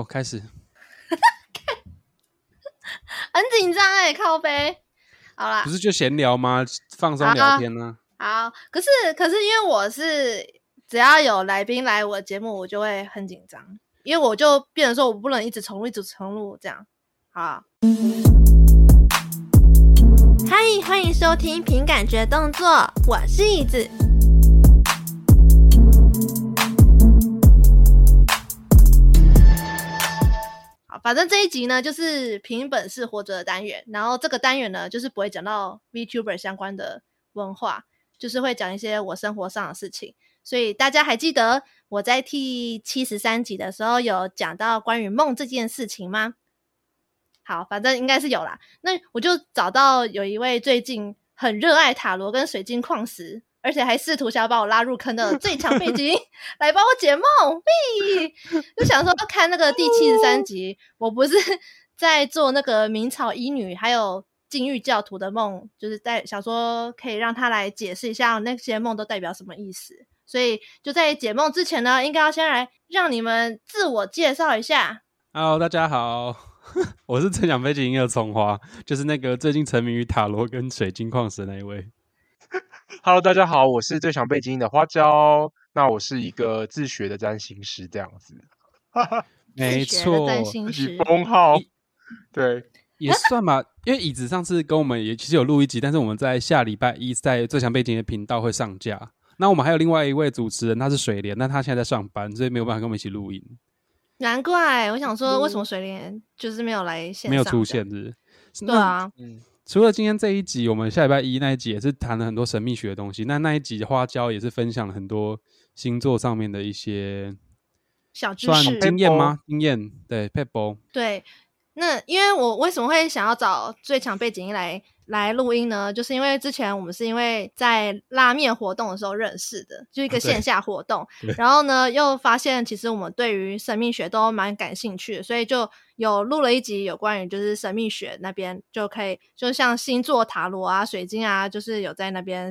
我开始，很紧张哎，靠背。好啦，不是就闲聊吗？放松聊天呢、啊。好，可是可是因为我是只要有来宾来我的节目，我就会很紧张，因为我就变成说我不能一直重录，一直重录这样。好，嗨，欢迎收听凭感觉动作，我是椅子。反正这一集呢，就是凭本事活着的单元。然后这个单元呢，就是不会讲到 VTuber 相关的文化，就是会讲一些我生活上的事情。所以大家还记得我在第七十三集的时候有讲到关于梦这件事情吗？好，反正应该是有啦。那我就找到有一位最近很热爱塔罗跟水晶矿石。而且还试图想要把我拉入坑的最强背景来帮我解梦，嘿，就想说看那个第七十三集，我不是 在做那个明朝医女还有禁欲教徒的梦，就是在想说可以让他来解释一下那些梦都代表什么意思。所以就在解梦之前呢，应该要先来让你们自我介绍一下。Hello，大家好，我是最强背景音乐葱花，就是那个最近沉迷于塔罗跟水晶矿石那一位。Hello，大家好，我是最强背景的花椒。那我是一个自学的占星师，这样子。没错，占星师封号，对，也算吧。因为椅子上次跟我们也其实有录一集，但是我们在下礼拜一在最强背景的频道会上架。那我们还有另外一位主持人，他是水莲，那他现在在上班，所以没有办法跟我们一起录音。难怪，我想说，为什么水莲就是没有来线上，没有出现是是？对啊，嗯。除了今天这一集，我们下礼拜一那一集也是谈了很多神秘学的东西。那那一集花椒也是分享了很多星座上面的一些小知识、经验吗？经验对撇步。对，那因为我为什么会想要找最强背景音来来录音呢？就是因为之前我们是因为在拉面活动的时候认识的，就一个线下活动。然后呢，又发现其实我们对于神秘学都蛮感兴趣的，所以就。有录了一集有关于就是神秘学那边就可以，就像星座塔罗啊、水晶啊，就是有在那边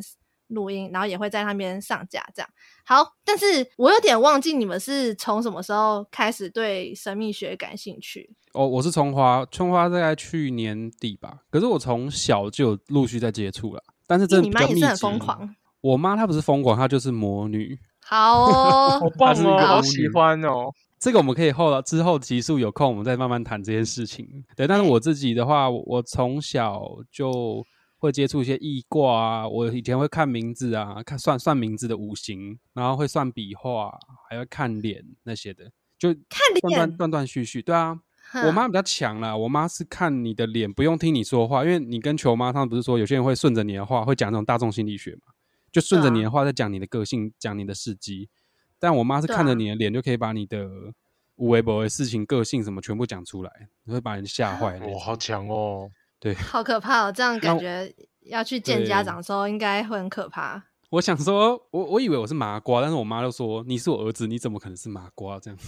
录音，然后也会在那边上架这样。好，但是我有点忘记你们是从什么时候开始对神秘学感兴趣？哦，我是葱花，葱花大概去年底吧。可是我从小就陆续在接触了，但是真的比较密集。你妈也是很疯狂。我妈她不是疯狂，她就是魔女。好哦，好棒哦，好喜欢哦。这个我们可以后了之后集数有空，我们再慢慢谈这件事情。对，但是我自己的话，我从小就会接触一些易卦啊，我以前会看名字啊，看算算名字的五行，然后会算笔画，还会看脸那些的，就看脸断断断续续。对啊，我妈比较强啦，我妈是看你的脸，不用听你说话，因为你跟球妈他们不是说有些人会顺着你的话，会讲那种大众心理学嘛，就顺着你的话在讲你的个性，讲你的事迹。但我妈是看着你的脸就可以把你的无微博的事情、个性什么全部讲出来，你会把人吓坏。哇，好强哦！对，好可怕哦！这样 感觉要去见家长的时候，应该会很可怕。我想说，我我以为我是麻瓜，但是我妈就说你是我儿子，你怎么可能是麻瓜？这样。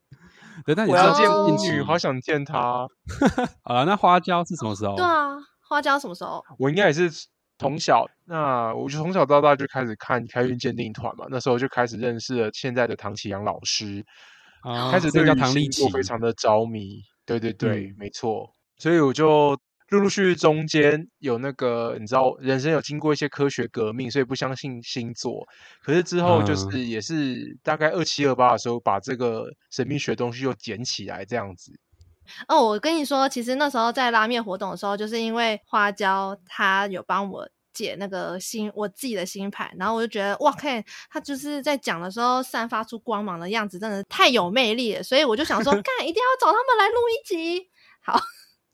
对，但你我要见母女，好想见她。好了，那花椒是什么时候？对啊，花椒什么时候？我应该也是。从小，那我就从小到大就开始看开运鉴定团嘛。那时候就开始认识了现在的唐启阳老师，啊、开始对星座非常的着迷。对对对，嗯、没错。所以我就陆陆续续中间有那个，你知道，人生有经过一些科学革命，所以不相信星座。可是之后就是也是大概二七二八的时候，把这个神秘学东西又捡起来，这样子。哦，我跟你说，其实那时候在拉面活动的时候，就是因为花椒他有帮我解那个星，我自己的星盘，然后我就觉得哇，看他就是在讲的时候散发出光芒的样子，真的太有魅力了，所以我就想说，干一定要找他们来录一集。好，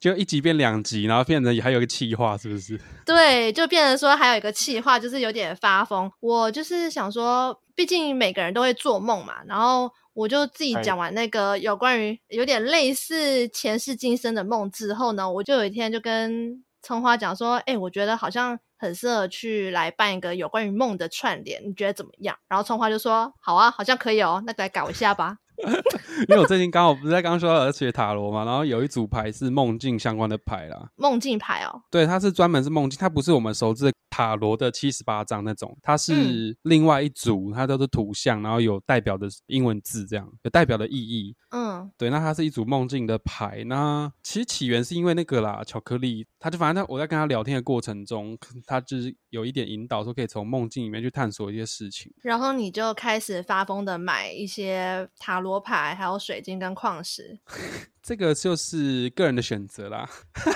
就一集变两集，然后变成还有一个气话，是不是？对，就变成说还有一个气话，就是有点发疯。我就是想说，毕竟每个人都会做梦嘛，然后。我就自己讲完那个有关于有点类似前世今生的梦之后呢，我就有一天就跟葱花讲说，哎、欸，我觉得好像很适合去来办一个有关于梦的串联，你觉得怎么样？然后葱花就说，好啊，好像可以哦，那来搞一下吧。因为我最近刚好不是在刚刚说到学塔罗嘛，然后有一组牌是梦境相关的牌啦。梦境牌哦，对，它是专门是梦境，它不是我们熟知的塔罗的七十八张那种，它是另外一组，它都是图像，然后有代表的英文字，这样有代表的意义。嗯，对，那它是一组梦境的牌。那其实起源是因为那个啦，巧克力，他就反正他我在跟他聊天的过程中，他就是有一点引导，说可以从梦境里面去探索一些事情。然后你就开始发疯的买一些塔罗牌，还有水晶跟矿石。这个就是个人的选择啦。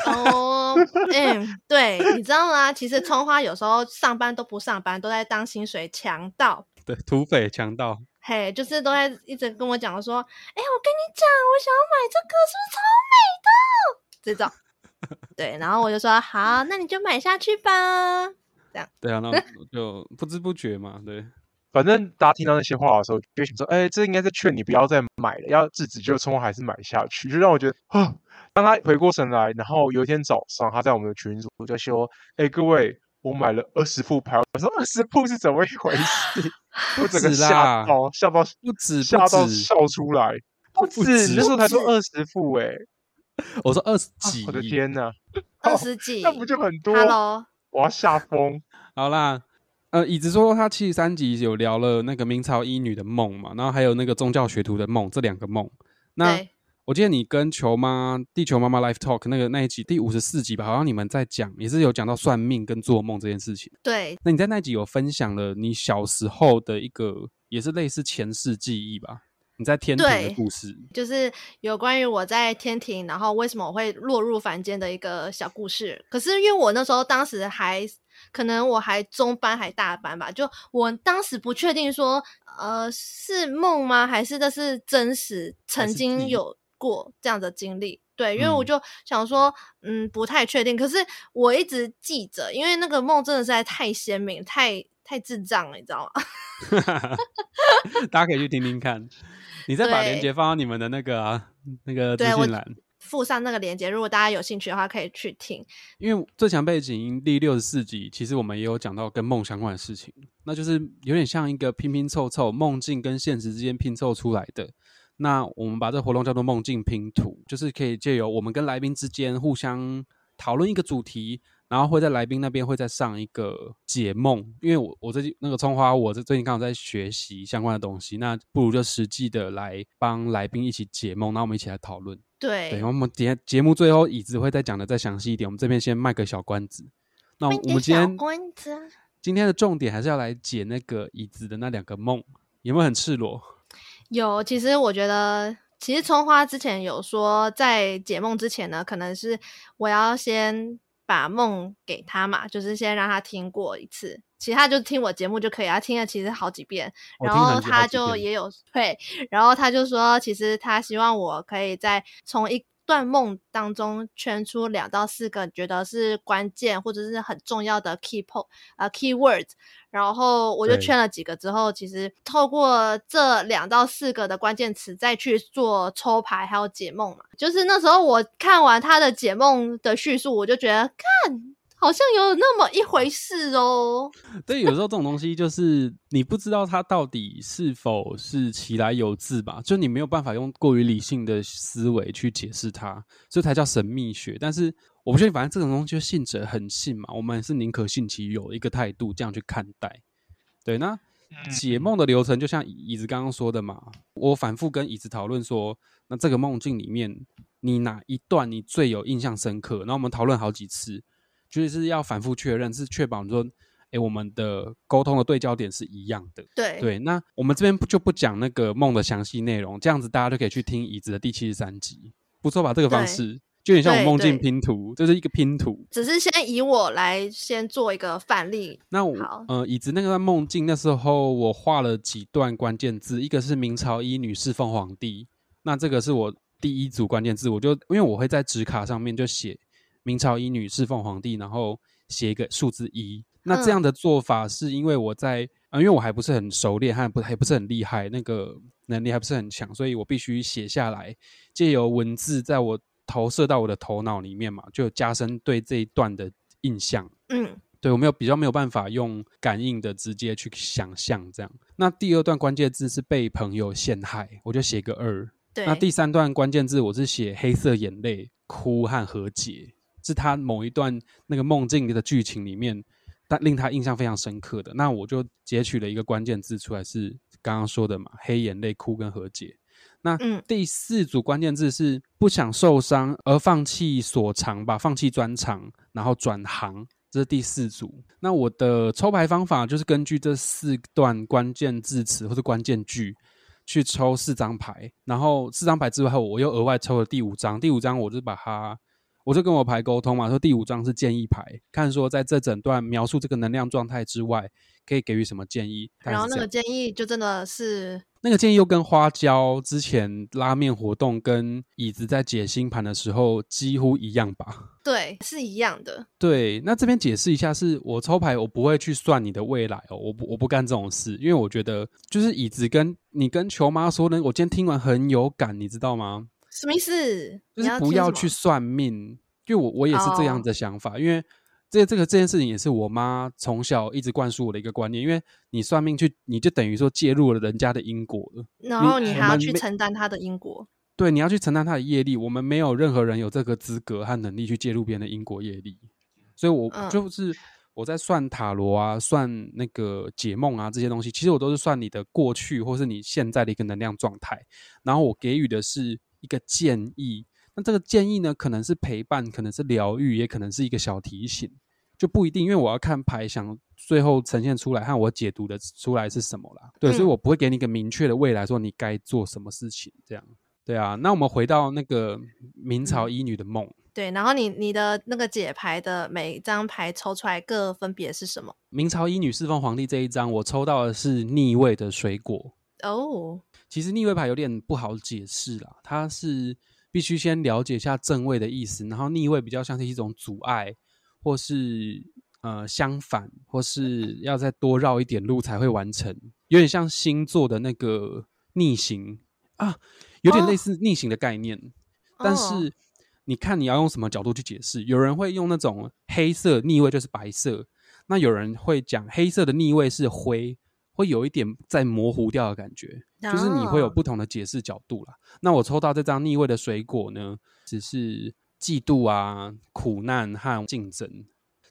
哦，嗯，对，你知道吗？其实葱花有时候上班都不上班，都在当薪水强盗。对，土匪强盗。嘿，就是都在一直跟我讲说，哎，我跟你讲，我想要买这个，是不是超美的？这种，对，然后我就说好，那你就买下去吧。这样。对啊，那我 就不知不觉嘛，对。反正大家听到那些话的时候，就想说：“哎，这应该是劝你不要再买了，要制止。”就葱花还是买下去，就让我觉得，啊，当他回过神来，然后有一天早上，他在我们的群组就说：“哎，各位，我买了二十副牌。”我说：“二十副是怎么一回事？”我整个吓到，吓到不止，吓到笑出来。不止，那时候才说二十副，哎，我说二十几，我的天哪，二十几，那不就很多？Hello，我要吓疯。好啦。呃，椅子说他七十三集有聊了那个明朝医女的梦嘛，然后还有那个宗教学徒的梦，这两个梦。那我记得你跟球妈、地球妈妈 Live Talk 那个那一集第五十四集吧，好像你们在讲，也是有讲到算命跟做梦这件事情。对，那你在那集有分享了你小时候的一个，也是类似前世记忆吧？你在天庭的故事，就是有关于我在天庭，然后为什么我会落入凡间的一个小故事。可是因为我那时候当时还。可能我还中班还大班吧，就我当时不确定说，呃，是梦吗？还是这是真实曾经有过这样的经历？对，因为我就想说，嗯，不太确定。可是我一直记着，因为那个梦真的实在太鲜明，太太智障了，你知道吗？大家可以去听听看，你再把链接放到你们的那个啊，那个资讯栏。附上那个链接，如果大家有兴趣的话，可以去听。因为最强背景第六十四集，其实我们也有讲到跟梦相关的事情，那就是有点像一个拼拼凑凑，梦境跟现实之间拼凑出来的。那我们把这个活动叫做梦境拼图，就是可以借由我们跟来宾之间互相讨论一个主题。然后会在来宾那边会再上一个解梦，因为我我最近那个葱花，我最近刚好在学习相关的东西，那不如就实际的来帮来宾一起解梦，那我们一起来讨论。对，对，我们节节目最后椅子会再讲的再详细一点，我们这边先卖个小关子。那我们今天关子今天的重点还是要来解那个椅子的那两个梦，有没有很赤裸？有，其实我觉得，其实葱花之前有说，在解梦之前呢，可能是我要先。把梦给他嘛，就是先让他听过一次，其他就听我节目就可以啊。他听了其实好几遍，然后他就也有退，然后他就说，其实他希望我可以再从一段梦当中圈出两到四个觉得是关键或者是很重要的 key point 啊、呃、key words，然后我就圈了几个之后，其实透过这两到四个的关键词再去做抽牌还有解梦嘛，就是那时候我看完他的解梦的叙述，我就觉得看。好像有那么一回事哦。对，有时候这种东西就是你不知道它到底是否是其来有自吧，就你没有办法用过于理性的思维去解释它，这才叫神秘学。但是我不确定，反正这种东西就信者很信嘛，我们也是宁可信其有一个态度这样去看待。对，那解梦的流程就像椅子刚刚说的嘛，我反复跟椅子讨论说，那这个梦境里面你哪一段你最有印象深刻？然后我们讨论好几次。就是要反复确认，是确保说，哎，我们的沟通的对焦点是一样的。对对，那我们这边就不讲那个梦的详细内容，这样子大家就可以去听椅子的第七十三集。不错吧？这个方式就有点像我梦境拼图，这是一个拼图。只是先以我来先做一个范例。那我好呃，椅子那个梦境那时候我画了几段关键字，一个是明朝一女侍奉皇帝，那这个是我第一组关键字，我就因为我会在纸卡上面就写。明朝一女侍奉皇帝，然后写一个数字一。那这样的做法是因为我在啊、呃，因为我还不是很熟练，还不还不是很厉害，那个能力还不是很强，所以我必须写下来，借由文字在我投射到我的头脑里面嘛，就加深对这一段的印象。嗯，对，我没有比较没有办法用感应的直接去想象这样。那第二段关键字是被朋友陷害，我就写个二。对。那第三段关键字我是写黑色眼泪、哭和和解，是他某一段那个梦境里的剧情里面，但令他印象非常深刻的。那我就截取了一个关键字出来，是刚刚说的嘛，黑眼泪、哭跟和解。那第四组关键字是不想受伤而放弃所长吧，放弃专长，然后转行，这是第四组。那我的抽牌方法就是根据这四段关键字词或者关键句去抽四张牌，然后四张牌之后，我又额外抽了第五张。第五张我就把它，我就跟我牌沟通嘛，说第五张是建议牌，看说在这整段描述这个能量状态之外，可以给予什么建议。然后那个建议就真的是。那个建议又跟花椒之前拉面活动跟椅子在解星盘的时候几乎一样吧？对，是一样的。对，那这边解释一下是，是我抽牌，我不会去算你的未来哦，我不，我不干这种事，因为我觉得就是椅子跟你跟球妈说呢，我今天听完很有感，你知道吗？什么意思？就是不要去算命，因为我我也是这样的想法，oh. 因为。这这个这件事情也是我妈从小一直灌输我的一个观念，因为你算命去，你就等于说介入了人家的因果了，然后你还要去承担他的因果。对，你要去承担他的业力。我们没有任何人有这个资格和能力去介入别人的因果业力，所以我就是我在算塔罗啊，算那个解梦啊这些东西，其实我都是算你的过去或是你现在的一个能量状态，然后我给予的是一个建议。那这个建议呢，可能是陪伴，可能是疗愈，也可能是一个小提醒，就不一定。因为我要看牌，想最后呈现出来和我解读的出来是什么啦。对，嗯、所以我不会给你一个明确的未来，说你该做什么事情。这样，对啊。那我们回到那个明朝医女的梦。嗯、对，然后你你的那个解牌的每一张牌抽出来各分别是什么？明朝医女侍奉皇帝这一张，我抽到的是逆位的水果。哦，其实逆位牌有点不好解释啦，它是。必须先了解一下正位的意思，然后逆位比较像是一种阻碍，或是呃相反，或是要再多绕一点路才会完成，有点像星座的那个逆行啊，有点类似逆行的概念。哦、但是你看你要用什么角度去解释？有人会用那种黑色逆位就是白色，那有人会讲黑色的逆位是灰。会有一点在模糊掉的感觉，就是你会有不同的解释角度啦。那我抽到这张逆位的水果呢，只是嫉妒啊、苦难和竞争。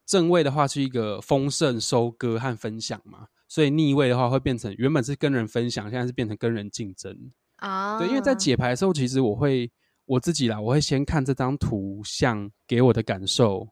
正位的话是一个丰盛、收割和分享嘛，所以逆位的话会变成原本是跟人分享，现在是变成跟人竞争啊。对，因为在解牌的时候，其实我会我自己啦，我会先看这张图像给我的感受，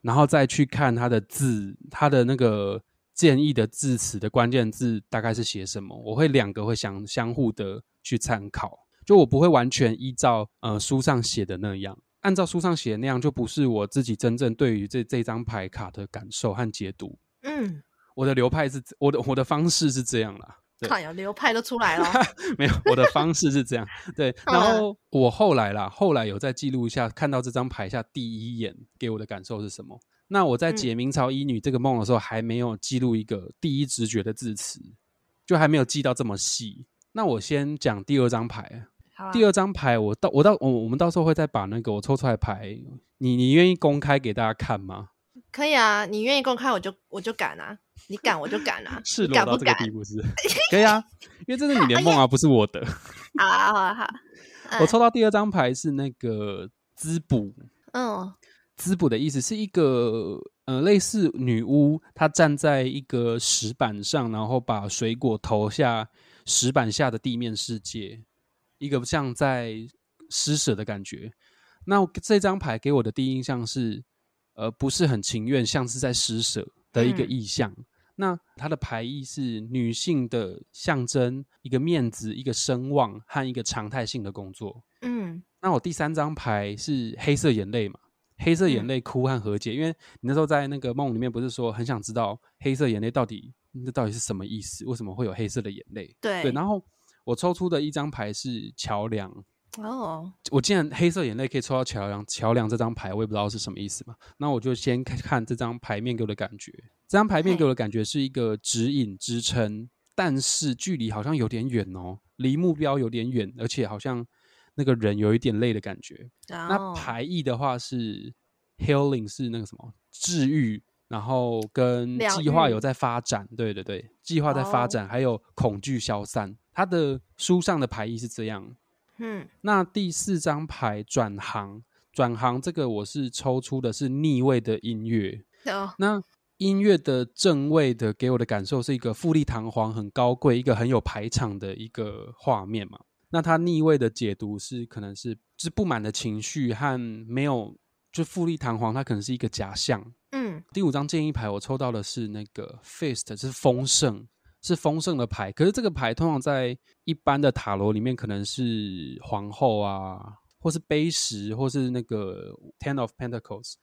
然后再去看它的字，它的那个。建议的字词的关键字大概是写什么？我会两个会相相互的去参考，就我不会完全依照呃书上写的那样，按照书上写的那样就不是我自己真正对于这这张牌卡的感受和解读。嗯，我的流派是，我的我的方式是这样啦。看呀，流派都出来了。没有，我的方式是这样。对，然后我后来啦，后来有再记录一下，看到这张牌下第一眼给我的感受是什么。那我在解明朝医女这个梦的时候，还没有记录一个第一直觉的字词，就还没有记到这么细。那我先讲第二张牌。第二张牌，我到我到我我们到时候会再把那个我抽出来牌，你你愿意公开给大家看吗？可以啊，你愿意公开我就我就敢啊，你敢我就敢啊，是裸到这个地步是？可以啊，因为这是你的梦啊，不是我的。好啊好啊好。我抽到第二张牌是那个滋补。嗯。滋补的意思是一个呃，类似女巫，她站在一个石板上，然后把水果投下石板下的地面世界，一个像在施舍的感觉。那这张牌给我的第一印象是，呃，不是很情愿，像是在施舍的一个意象。嗯、那它的牌意是女性的象征，一个面子，一个声望和一个常态性的工作。嗯，那我第三张牌是黑色眼泪嘛？黑色眼泪哭和和解，嗯、因为你那时候在那个梦里面不是说很想知道黑色眼泪到底那到底是什么意思？为什么会有黑色的眼泪？对，对。然后我抽出的一张牌是桥梁。哦，我既然黑色眼泪可以抽到桥梁，桥梁这张牌我也不知道是什么意思嘛。那我就先看这张牌面给我的感觉。这张牌面给我的感觉是一个指引支撑，但是距离好像有点远哦，离目标有点远，而且好像。那个人有一点累的感觉。Oh. 那牌意的话是 healing，是那个什么治愈，然后跟计划有在发展，对对对，计划在发展，哦、还有恐惧消散。他的书上的牌意是这样。嗯，那第四张牌转行，转行这个我是抽出的是逆位的音乐。哦、那音乐的正位的给我的感受是一个富丽堂皇、很高贵、一个很有排场的一个画面嘛。那它逆位的解读是可能是是不满的情绪和没有就富丽堂皇，它可能是一个假象。嗯，第五张建议牌我抽到的是那个 Feast，是丰盛，是丰盛的牌。可是这个牌通常在一般的塔罗里面可能是皇后啊，或是杯石，或是那个 Ten of Pentacles，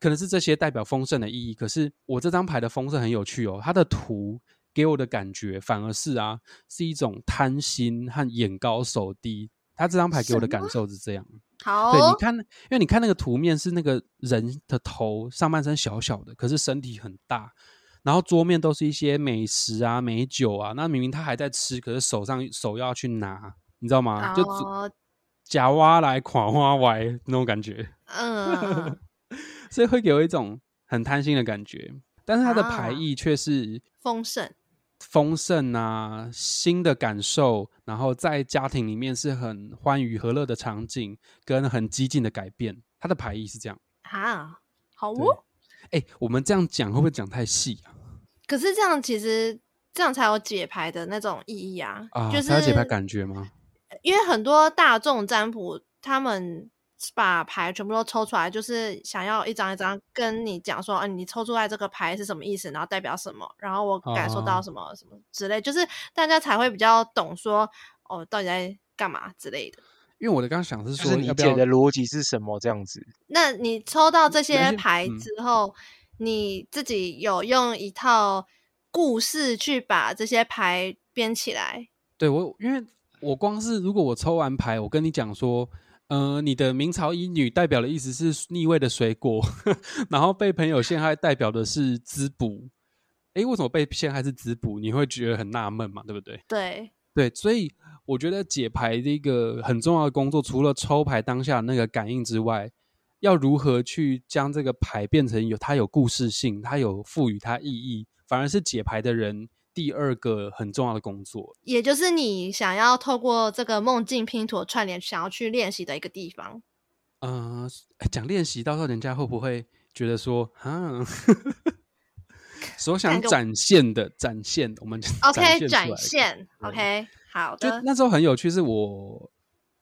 可能是这些代表丰盛的意义。可是我这张牌的丰盛很有趣哦，它的图给我的感觉反而是啊，是一种贪心和眼高手低。他这张牌给我的感受是这样。好，对，你看，因为你看那个图面是那个人的头上半身小小的，可是身体很大，然后桌面都是一些美食啊、美酒啊，那明明他还在吃，可是手上手要去拿，你知道吗？就假挖来垮挖歪那种感觉，嗯，所以会给我一种很贪心的感觉，但是他的牌意却是丰盛。丰盛啊，新的感受，然后在家庭里面是很欢愉和乐的场景，跟很激进的改变。它的牌意是这样啊，好哦。哎，我们这样讲会不会讲太细啊？可是这样其实这样才有解牌的那种意义啊，啊就是才有解牌感觉吗？因为很多大众占卜他们。把牌全部都抽出来，就是想要一张一张跟你讲说，嗯、啊，你抽出来这个牌是什么意思，然后代表什么，然后我感受到什么、哦、什么之类，就是大家才会比较懂说，哦，到底在干嘛之类的。因为我的刚刚想是说，就是你解的逻辑是什么这样子？那你抽到这些牌之后，嗯、你自己有用一套故事去把这些牌编起来？对我，因为我光是如果我抽完牌，我跟你讲说。呃，你的明朝医女代表的意思是逆位的水果，然后被朋友陷害代表的是滋补。诶，为什么被陷害是滋补？你会觉得很纳闷嘛，对不对？对对，所以我觉得解牌的一个很重要的工作，除了抽牌当下那个感应之外，要如何去将这个牌变成有它有故事性，它有赋予它意义，反而是解牌的人。第二个很重要的工作，也就是你想要透过这个梦境拼图串联，想要去练习的一个地方。嗯、呃，讲练习，到时候人家会不会觉得说，啊，所想展现的展现，我们 OK 展现，OK 好的。就那时候很有趣，是我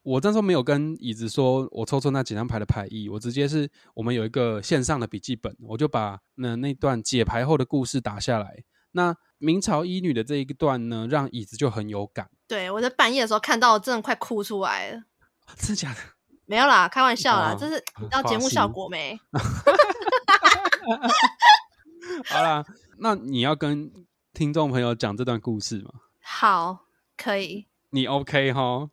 我那时候没有跟椅子说我抽出那几张牌的牌意，我直接是我们有一个线上的笔记本，我就把那那段解牌后的故事打下来。那明朝医女的这一段呢，让椅子就很有感。对，我在半夜的时候看到，真的快哭出来了。真的假的？没有啦，开玩笑啦，哦、这是要节目效果没？好啦，那你要跟听众朋友讲这段故事吗？好，可以。你 OK 哈？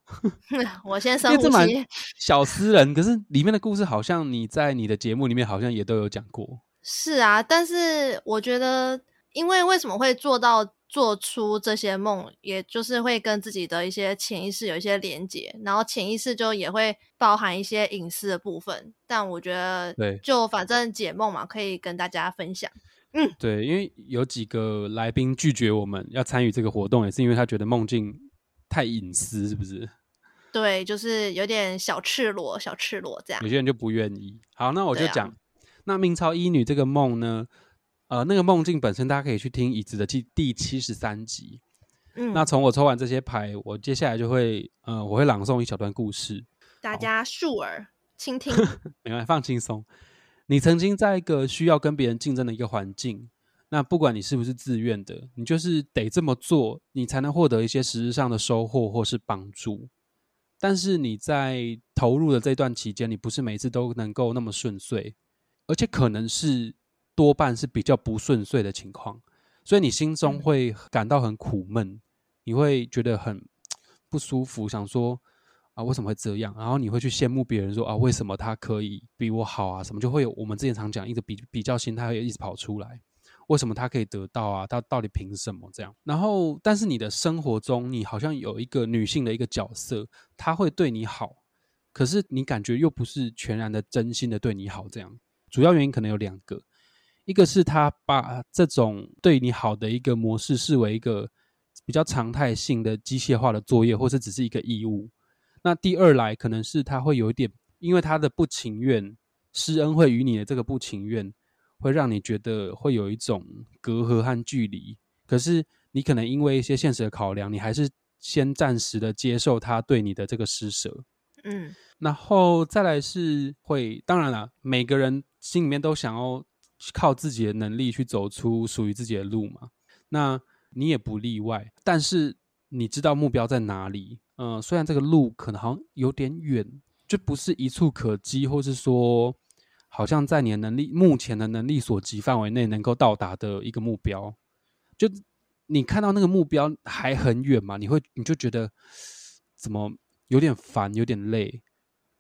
我先生呼吸。小私人，可是里面的故事好像你在你的节目里面好像也都有讲过。是啊，但是我觉得。因为为什么会做到做出这些梦，也就是会跟自己的一些潜意识有一些连接，然后潜意识就也会包含一些隐私的部分。但我觉得，对，就反正解梦嘛，可以跟大家分享。嗯，对，因为有几个来宾拒绝我们要参与这个活动，也是因为他觉得梦境太隐私，是不是？对，就是有点小赤裸，小赤裸这样。有些人就不愿意。好，那我就讲，啊、那明朝医女这个梦呢？呃，那个梦境本身，大家可以去听椅子的第第七十三集。嗯，那从我抽完这些牌，我接下来就会，呃，我会朗诵一小段故事，大家竖耳倾听。没关系，放轻松。你曾经在一个需要跟别人竞争的一个环境，那不管你是不是自愿的，你就是得这么做，你才能获得一些实质上的收获或是帮助。但是你在投入的这段期间，你不是每次都能够那么顺遂，而且可能是。多半是比较不顺遂的情况，所以你心中会感到很苦闷，嗯、你会觉得很不舒服，想说啊，为什么会这样？然后你会去羡慕别人说，说啊，为什么他可以比我好啊？什么就会有我们之前常讲一直比比较心态会一直跑出来，为什么他可以得到啊？他到底凭什么这样？然后，但是你的生活中，你好像有一个女性的一个角色，她会对你好，可是你感觉又不是全然的真心的对你好，这样主要原因可能有两个。一个是他把这种对你好的一个模式视为一个比较常态性的机械化的作业，或是只是一个义务。那第二来可能是他会有一点，因为他的不情愿，施恩惠于你的这个不情愿，会让你觉得会有一种隔阂和距离。可是你可能因为一些现实的考量，你还是先暂时的接受他对你的这个施舍。嗯，然后再来是会，当然了，每个人心里面都想要靠自己的能力去走出属于自己的路嘛。那你也不例外，但是你知道目标在哪里。嗯、虽然这个路可能好像有点远，就不是一触可及，或是说好像在你的能力目前的能力所及范围内能够到达的一个目标，就你看到那个目标还很远嘛，你会你就觉得怎么有点烦，有点累。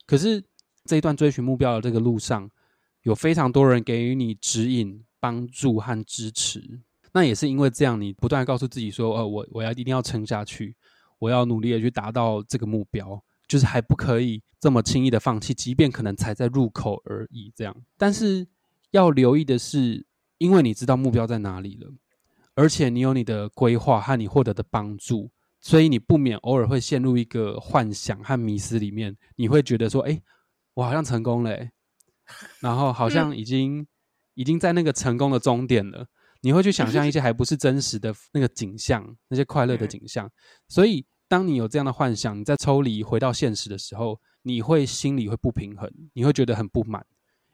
可是这一段追寻目标的这个路上，有非常多人给予你指引、帮助和支持。那也是因为这样，你不断告诉自己说：“呃，我我要一定要撑下去。”我要努力的去达到这个目标，就是还不可以这么轻易的放弃，即便可能才在入口而已。这样，但是要留意的是，因为你知道目标在哪里了，而且你有你的规划和你获得的帮助，所以你不免偶尔会陷入一个幻想和迷思里面。你会觉得说：“哎，我好像成功了，然后好像已经已经在那个成功的终点了。”你会去想象一些还不是真实的那个景象，那些快乐的景象。所以，当你有这样的幻想，你在抽离回到现实的时候，你会心里会不平衡，你会觉得很不满。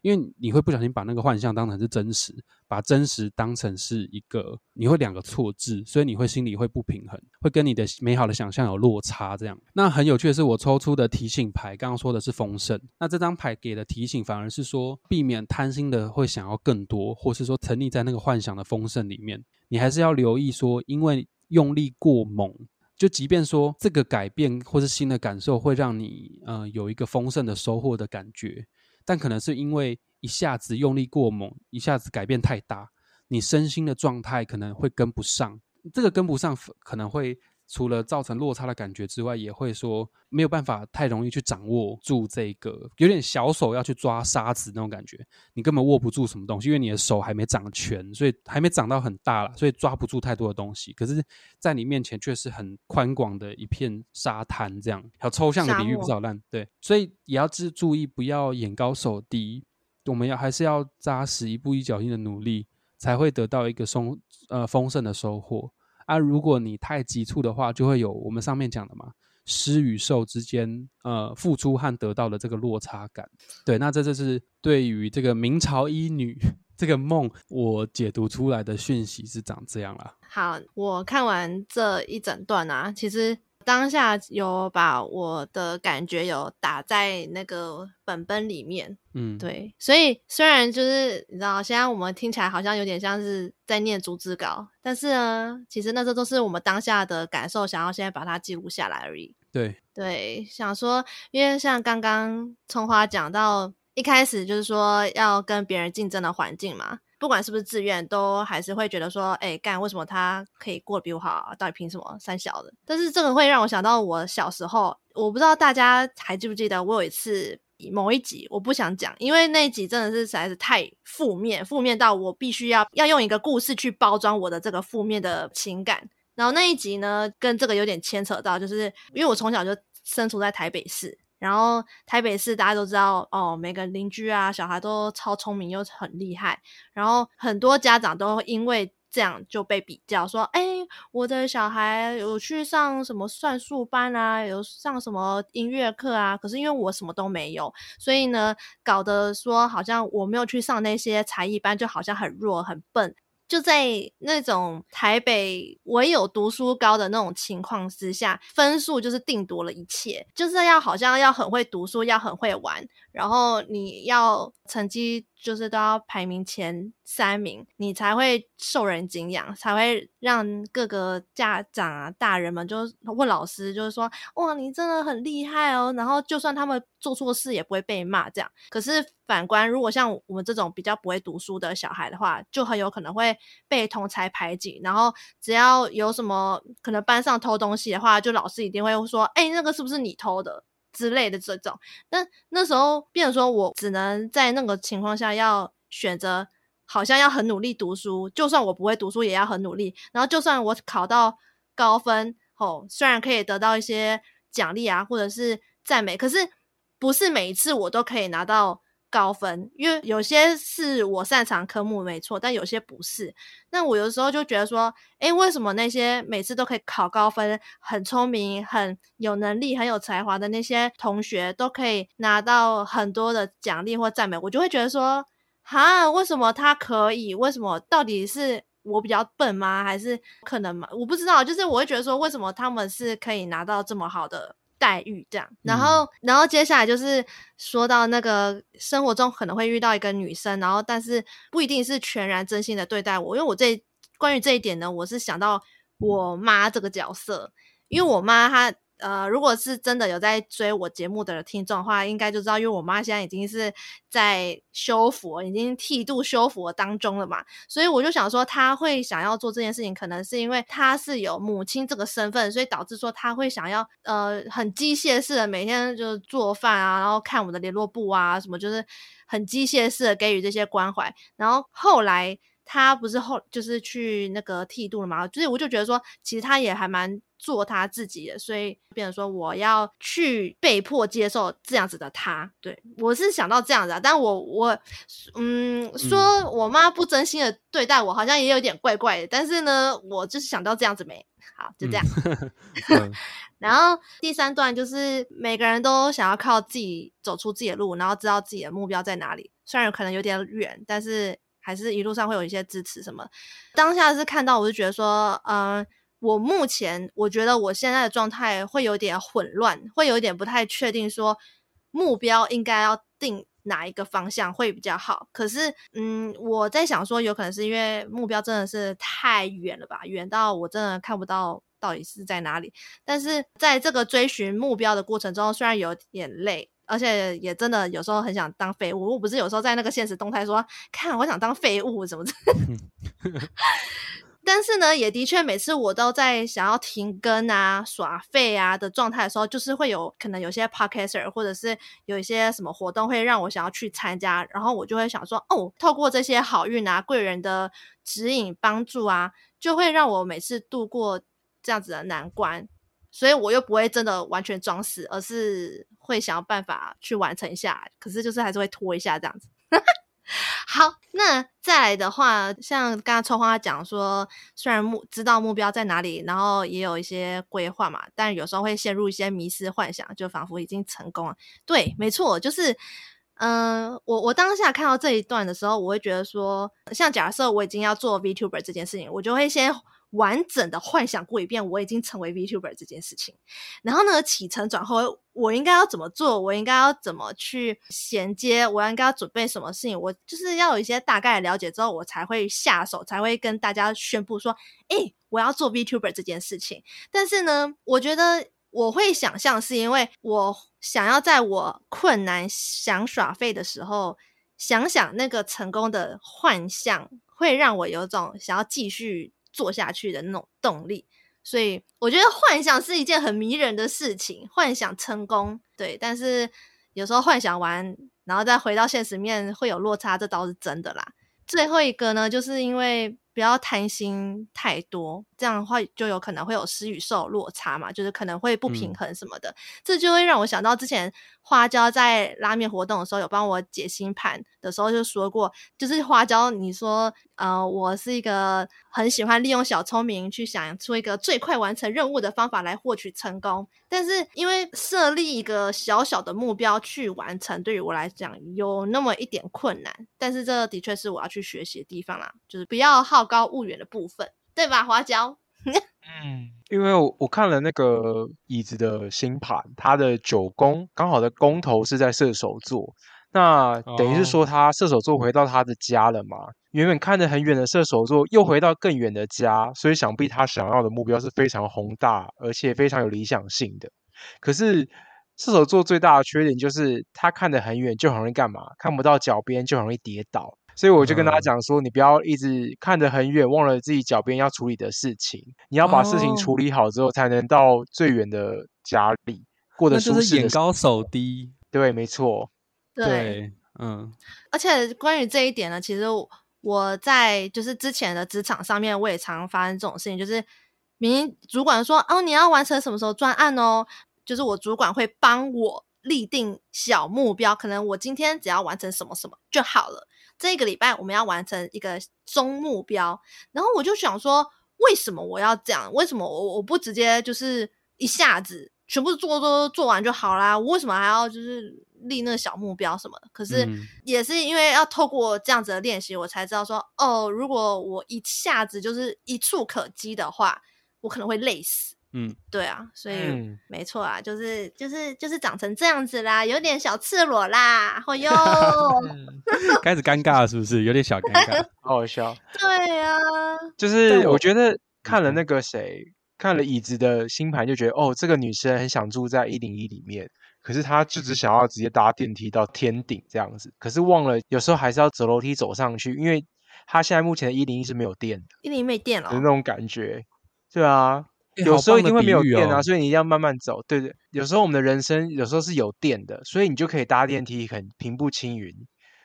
因为你会不小心把那个幻象当成是真实，把真实当成是一个，你会两个错字，所以你会心里会不平衡，会跟你的美好的想象有落差。这样，那很有趣的是，我抽出的提醒牌，刚刚说的是丰盛，那这张牌给的提醒反而是说，避免贪心的会想要更多，或是说沉溺在那个幻想的丰盛里面，你还是要留意说，因为用力过猛，就即便说这个改变或是新的感受会让你呃有一个丰盛的收获的感觉。但可能是因为一下子用力过猛，一下子改变太大，你身心的状态可能会跟不上。这个跟不上，可能会。除了造成落差的感觉之外，也会说没有办法太容易去掌握住这个，有点小手要去抓沙子那种感觉，你根本握不住什么东西，因为你的手还没长全，所以还没长到很大了，所以抓不住太多的东西。可是，在你面前却是很宽广的一片沙滩，这样，好抽象的比喻不知道烂，对，所以也要注注意，不要眼高手低，我们要还是要扎实一步一脚印的努力，才会得到一个松呃丰盛的收获。啊，如果你太急促的话，就会有我们上面讲的嘛，施与受之间，呃，付出和得到的这个落差感。对，那这就是对于这个明朝医女这个梦，我解读出来的讯息是长这样啦。好，我看完这一整段啊，其实。当下有把我的感觉有打在那个本本里面，嗯，对，所以虽然就是你知道，现在我们听起来好像有点像是在念逐字稿，但是呢，其实那这都是我们当下的感受，想要现在把它记录下来而已。对对，想说，因为像刚刚葱花讲到一开始就是说要跟别人竞争的环境嘛。不管是不是自愿，都还是会觉得说，哎、干为什么他可以过得比我好？到底凭什么？三小的。但是这个会让我想到我小时候，我不知道大家还记不记得，我有一次某一集，我不想讲，因为那一集真的是实在是太负面，负面到我必须要要用一个故事去包装我的这个负面的情感。然后那一集呢，跟这个有点牵扯到，就是因为我从小就生处在台北市。然后台北市大家都知道哦，每个邻居啊，小孩都超聪明又很厉害。然后很多家长都因为这样就被比较说，哎，我的小孩有去上什么算术班啊，有上什么音乐课啊，可是因为我什么都没有，所以呢，搞得说好像我没有去上那些才艺班，就好像很弱很笨。就在那种台北唯有读书高的那种情况之下，分数就是定夺了一切，就是要好像要很会读书，要很会玩，然后你要成绩。就是都要排名前三名，你才会受人敬仰，才会让各个家长啊、大人们就问老师，就是说，哇，你真的很厉害哦。然后就算他们做错事，也不会被骂这样。可是反观，如果像我们这种比较不会读书的小孩的话，就很有可能会被同才排挤。然后只要有什么可能班上偷东西的话，就老师一定会说，哎，那个是不是你偷的？之类的这种，那那时候变成说我只能在那个情况下要选择好像要很努力读书，就算我不会读书也要很努力。然后就算我考到高分，哦，虽然可以得到一些奖励啊，或者是赞美，可是不是每一次我都可以拿到。高分，因为有些是我擅长科目没错，但有些不是。那我有时候就觉得说，诶，为什么那些每次都可以考高分、很聪明、很有能力、很有才华的那些同学，都可以拿到很多的奖励或赞美？我就会觉得说，哈，为什么他可以？为什么？到底是我比较笨吗？还是可能吗？我不知道。就是我会觉得说，为什么他们是可以拿到这么好的？待遇这样，然后，嗯、然后接下来就是说到那个生活中可能会遇到一个女生，然后但是不一定是全然真心的对待我，因为我这关于这一点呢，我是想到我妈这个角色，因为我妈她。呃，如果是真的有在追我节目的听众的话，应该就知道，因为我妈现在已经是在修佛，已经剃度修佛当中了嘛，所以我就想说，她会想要做这件事情，可能是因为她是有母亲这个身份，所以导致说她会想要呃很机械式的每天就是做饭啊，然后看我的联络簿啊，什么就是很机械式的给予这些关怀，然后后来。他不是后就是去那个剃度了嘛？就是我就觉得说，其实他也还蛮做他自己的，所以变成说我要去被迫接受这样子的他。对，我是想到这样子啊，但我我嗯说我妈不真心的对待我，好像也有点怪怪的。但是呢，我就是想到这样子没好，就这样。嗯、然后第三段就是每个人都想要靠自己走出自己的路，然后知道自己的目标在哪里，虽然可能有点远，但是。还是一路上会有一些支持什么？当下是看到，我就觉得说，嗯、呃，我目前我觉得我现在的状态会有点混乱，会有点不太确定，说目标应该要定哪一个方向会比较好。可是，嗯，我在想说，有可能是因为目标真的是太远了吧，远到我真的看不到到底是在哪里。但是在这个追寻目标的过程中，虽然有点累。而且也真的有时候很想当废物，我不是有时候在那个现实动态说，看我想当废物什么的。但是呢，也的确每次我都在想要停更啊、耍废啊的状态的时候，就是会有可能有些 podcaster 或者是有一些什么活动会让我想要去参加，然后我就会想说，哦，透过这些好运啊、贵人的指引帮助啊，就会让我每次度过这样子的难关。所以我又不会真的完全装死，而是会想要办法去完成一下。可是就是还是会拖一下这样子。好，那再来的话，像刚刚抽花讲说，虽然目知道目标在哪里，然后也有一些规划嘛，但有时候会陷入一些迷失幻想，就仿佛已经成功了。对，没错，就是，嗯、我我当下看到这一段的时候，我会觉得说，像假设我已经要做 VTuber 这件事情，我就会先。完整的幻想过一遍，我已经成为 VTuber 这件事情。然后呢，起承转合，我应该要怎么做？我应该要怎么去衔接？我应该要准备什么事情？我就是要有一些大概的了解之后，我才会下手，才会跟大家宣布说：“诶，我要做 VTuber 这件事情。”但是呢，我觉得我会想象，是因为我想要在我困难想耍废的时候，想想那个成功的幻象，会让我有种想要继续。做下去的那种动力，所以我觉得幻想是一件很迷人的事情。幻想成功，对，但是有时候幻想完，然后再回到现实面会有落差，这倒是真的啦。最后一个呢，就是因为不要贪心太多，这样的话就有可能会有施与受落差嘛，就是可能会不平衡什么的，嗯、这就会让我想到之前。花椒在拉面活动的时候有帮我解星盘的时候就说过，就是花椒你说，呃，我是一个很喜欢利用小聪明去想出一个最快完成任务的方法来获取成功，但是因为设立一个小小的目标去完成，对于我来讲有那么一点困难，但是这的确是我要去学习的地方啦，就是不要好高骛远的部分，对吧，花椒？嗯，因为我我看了那个椅子的星盘，他的九宫刚好的宫头是在射手座，那等于是说他射手座回到他的家了嘛？原本看得很远的射手座又回到更远的家，所以想必他想要的目标是非常宏大，而且非常有理想性的。可是射手座最大的缺点就是他看得很远就很容易干嘛？看不到脚边就很容易跌倒。所以我就跟他讲说，你不要一直看得很远，忘了自己脚边要处理的事情。你要把事情处理好之后，才能到最远的家里过得舒适。那就是眼高手低，对，没错。对，对，嗯。而且关于这一点呢，其实我在就是之前的职场上面，我也常发生这种事情，就是明明主管说哦，你要完成什么时候专案哦，就是我主管会帮我立定小目标，可能我今天只要完成什么什么就好了。这个礼拜我们要完成一个中目标，然后我就想说，为什么我要这样？为什么我我不直接就是一下子全部做做做完就好啦？我为什么还要就是立那个小目标什么的？可是也是因为要透过这样子的练习，我才知道说，哦，如果我一下子就是一触可及的话，我可能会累死。嗯，对啊，所以、嗯、没错啊，就是就是就是长成这样子啦，有点小赤裸啦，哦哟，开始尴尬了是不是？有点小尴尬，好好笑。对啊，就是我觉得看了那个谁，看了椅子的星盘，就觉得哦，这个女生很想住在一零一里面，可是他就只想要直接搭电梯到天顶这样子，可是忘了有时候还是要走楼梯走上去，因为他现在目前的一零一是没有电的，一零一没电了，有那种感觉，对啊。有时候一定会没有电啊，所以你一定要慢慢走。对对，有时候我们的人生有时候是有电的，所以你就可以搭电梯很平步青云。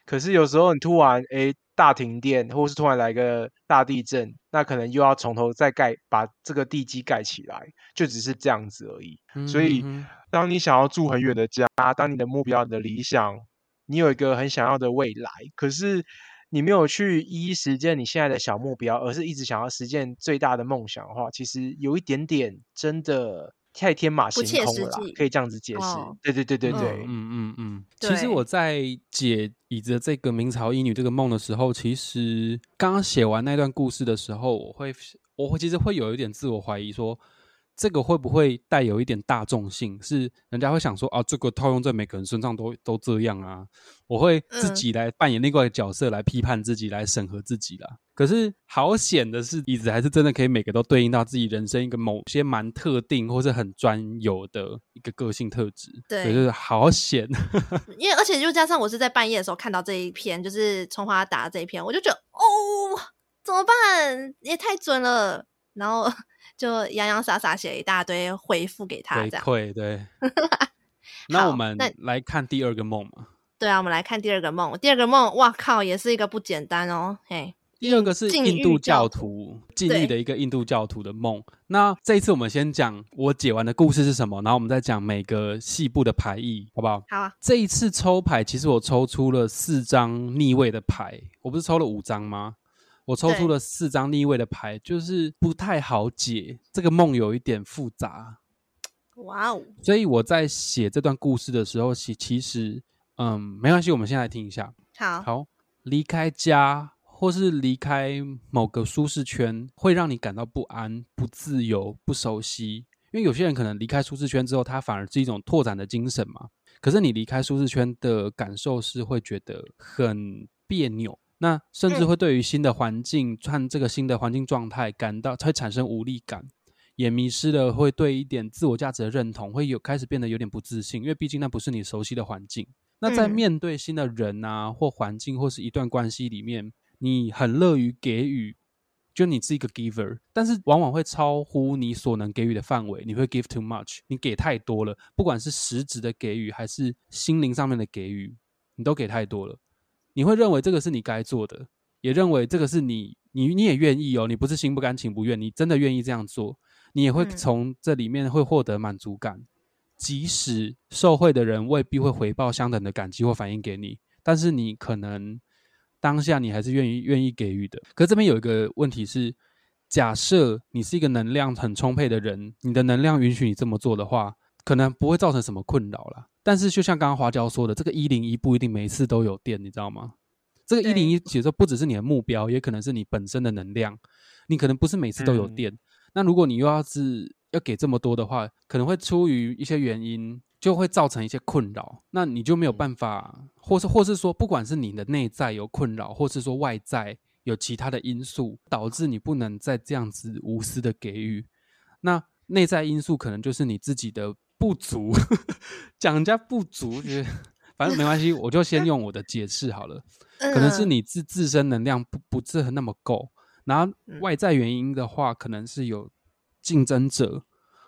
可是有时候你突然诶大停电，或是突然来个大地震，那可能又要从头再盖，把这个地基盖起来，就只是这样子而已。所以当你想要住很远的家，当你的目标、你的理想，你有一个很想要的未来，可是。你没有去一一实践你现在的小目标，而是一直想要实现最大的梦想的话，其实有一点点真的太天马行空了啦，可以这样子解释。哦、对对对对对，嗯嗯嗯。其实我在解椅子这个明朝医女这个梦的时候，其实刚刚写完那段故事的时候，我会我会其实会有一点自我怀疑说。这个会不会带有一点大众性？是人家会想说啊，这个套用在每个人身上都都这样啊？我会自己来扮演另外一个角色来批判自己，来审核自己啦。可是好险的是，椅子还是真的可以每个都对应到自己人生一个某些蛮特定或是很专有的一个个性特质。对，就是好险。因为而且又加上我是在半夜的时候看到这一篇，就是葱花打的这一篇，我就觉得哦，怎么办？也太准了。然后。就洋洋洒洒写一大堆回复给他，这样会对。那我们来看第二个梦嘛？对啊，我们来看第二个梦。第二个梦，哇靠，也是一个不简单哦。嘿，第二个是印度教徒禁欲的一个印度教徒的梦。那这一次我们先讲我解完的故事是什么，然后我们再讲每个细部的牌意，好不好？好啊。这一次抽牌，其实我抽出了四张逆位的牌，我不是抽了五张吗？我抽出了四张逆位的牌，就是不太好解。这个梦有一点复杂，哇哦！所以我在写这段故事的时候，其其实，嗯，没关系，我们先来听一下。好，好，离开家或是离开某个舒适圈，会让你感到不安、不自由、不熟悉。因为有些人可能离开舒适圈之后，他反而是一种拓展的精神嘛。可是你离开舒适圈的感受是会觉得很别扭。那甚至会对于新的环境，看、嗯、这个新的环境状态，感到会产生无力感，也迷失了，会对一点自我价值的认同，会有开始变得有点不自信，因为毕竟那不是你熟悉的环境。那在面对新的人啊，或环境，或是一段关系里面，你很乐于给予，就你是一个 giver，但是往往会超乎你所能给予的范围，你会 give too much，你给太多了，不管是实质的给予，还是心灵上面的给予，你都给太多了。你会认为这个是你该做的，也认为这个是你你你也愿意哦，你不是心不甘情不愿，你真的愿意这样做，你也会从这里面会获得满足感，嗯、即使受贿的人未必会回报相等的感激或反应给你，但是你可能当下你还是愿意愿意给予的。可这边有一个问题是，假设你是一个能量很充沛的人，你的能量允许你这么做的话，可能不会造成什么困扰啦。但是，就像刚刚花椒说的，这个一零一不一定每一次都有电，你知道吗？这个一零一其实不只是你的目标，也可能是你本身的能量。你可能不是每次都有电。嗯、那如果你又要是要给这么多的话，可能会出于一些原因，就会造成一些困扰。那你就没有办法，或是或是说，不管是你的内在有困扰，或是说外在有其他的因素，导致你不能再这样子无私的给予。那内在因素可能就是你自己的。不足，讲人家不足，就是反正没关系，我就先用我的解释好了。可能是你自自身能量不不是很那么够，然后外在原因的话，可能是有竞争者，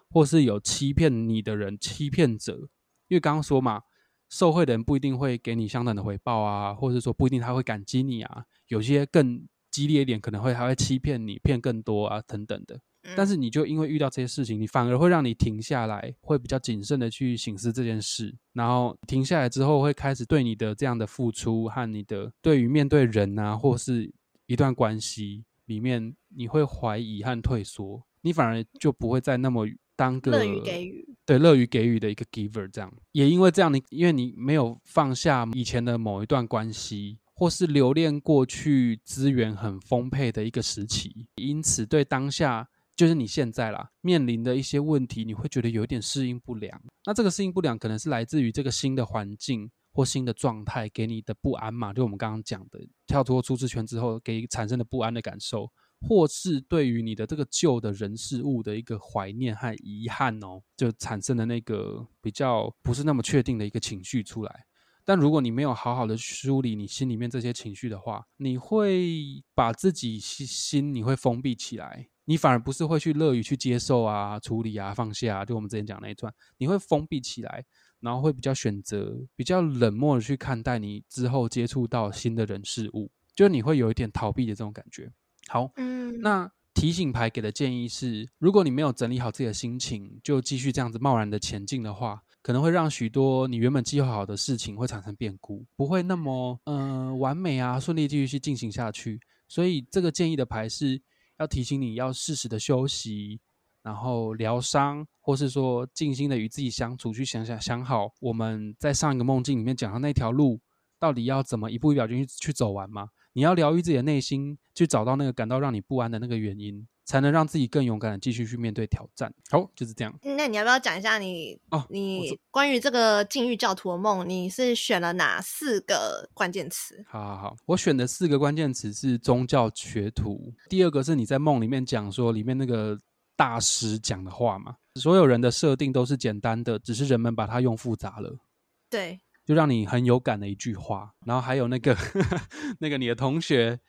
或是有欺骗你的人，欺骗者。因为刚刚说嘛，受贿的人不一定会给你相等的回报啊，或者说不一定他会感激你啊，有些更激烈一点，可能会还会欺骗你，骗更多啊，等等的。但是你就因为遇到这些事情，你反而会让你停下来，会比较谨慎的去省思这件事，然后停下来之后，会开始对你的这样的付出和你的对于面对人啊，或是一段关系里面，你会怀疑和退缩，你反而就不会再那么当个乐于给予，对，乐于给予的一个 giver 这样。也因为这样，你因为你没有放下以前的某一段关系。或是留恋过去资源很丰沛的一个时期，因此对当下就是你现在啦面临的一些问题，你会觉得有一点适应不良。那这个适应不良可能是来自于这个新的环境或新的状态给你的不安嘛？就我们刚刚讲的，跳脱舒适圈之后给产生的不安的感受，或是对于你的这个旧的人事物的一个怀念和遗憾哦，就产生的那个比较不是那么确定的一个情绪出来。但如果你没有好好的梳理你心里面这些情绪的话，你会把自己心心你会封闭起来，你反而不是会去乐于去接受啊、处理啊、放下啊，就我们之前讲那一段，你会封闭起来，然后会比较选择比较冷漠的去看待你之后接触到新的人事物，就你会有一点逃避的这种感觉。好，嗯，那提醒牌给的建议是，如果你没有整理好自己的心情，就继续这样子贸然的前进的话。可能会让许多你原本计划好的事情会产生变故，不会那么呃完美啊，顺利继续去进行下去。所以这个建议的牌是要提醒你要适时的休息，然后疗伤，或是说静心的与自己相处，去想想想好我们在上一个梦境里面讲的那条路到底要怎么一步一表情去去走完吗？你要疗愈自己的内心，去找到那个感到让你不安的那个原因。才能让自己更勇敢的继续去面对挑战。好，就是这样。那你要不要讲一下你哦？你关于这个禁欲教徒的梦，你是选了哪四个关键词？好好好，我选的四个关键词是宗教学徒。第二个是你在梦里面讲说里面那个大师讲的话嘛？所有人的设定都是简单的，只是人们把它用复杂了。对，就让你很有感的一句话。然后还有那个 那个你的同学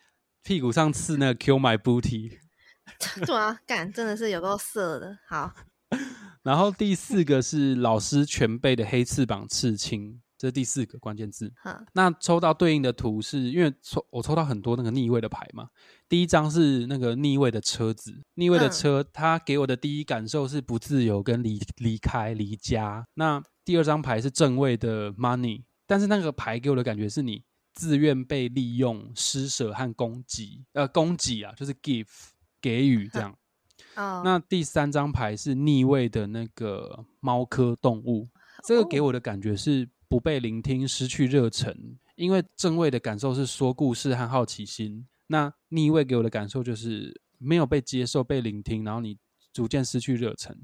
屁股上刺那个 “kill my booty”。对啊，干真的是有够色的。好，然后第四个是老师全背的黑翅膀刺青，这是第四个关键字。哈那抽到对应的图是因为抽我抽到很多那个逆位的牌嘛。第一张是那个逆位的车子，逆位的车，它给我的第一感受是不自由跟离离开离家。那第二张牌是正位的 money，但是那个牌给我的感觉是你自愿被利用、施舍和攻击，呃，供给啊，就是 give。给予这样，哦，那第三张牌是逆位的那个猫科动物，这个给我的感觉是不被聆听，失去热忱。因为正位的感受是说故事和好奇心，那逆位给我的感受就是没有被接受、被聆听，然后你逐渐失去热忱。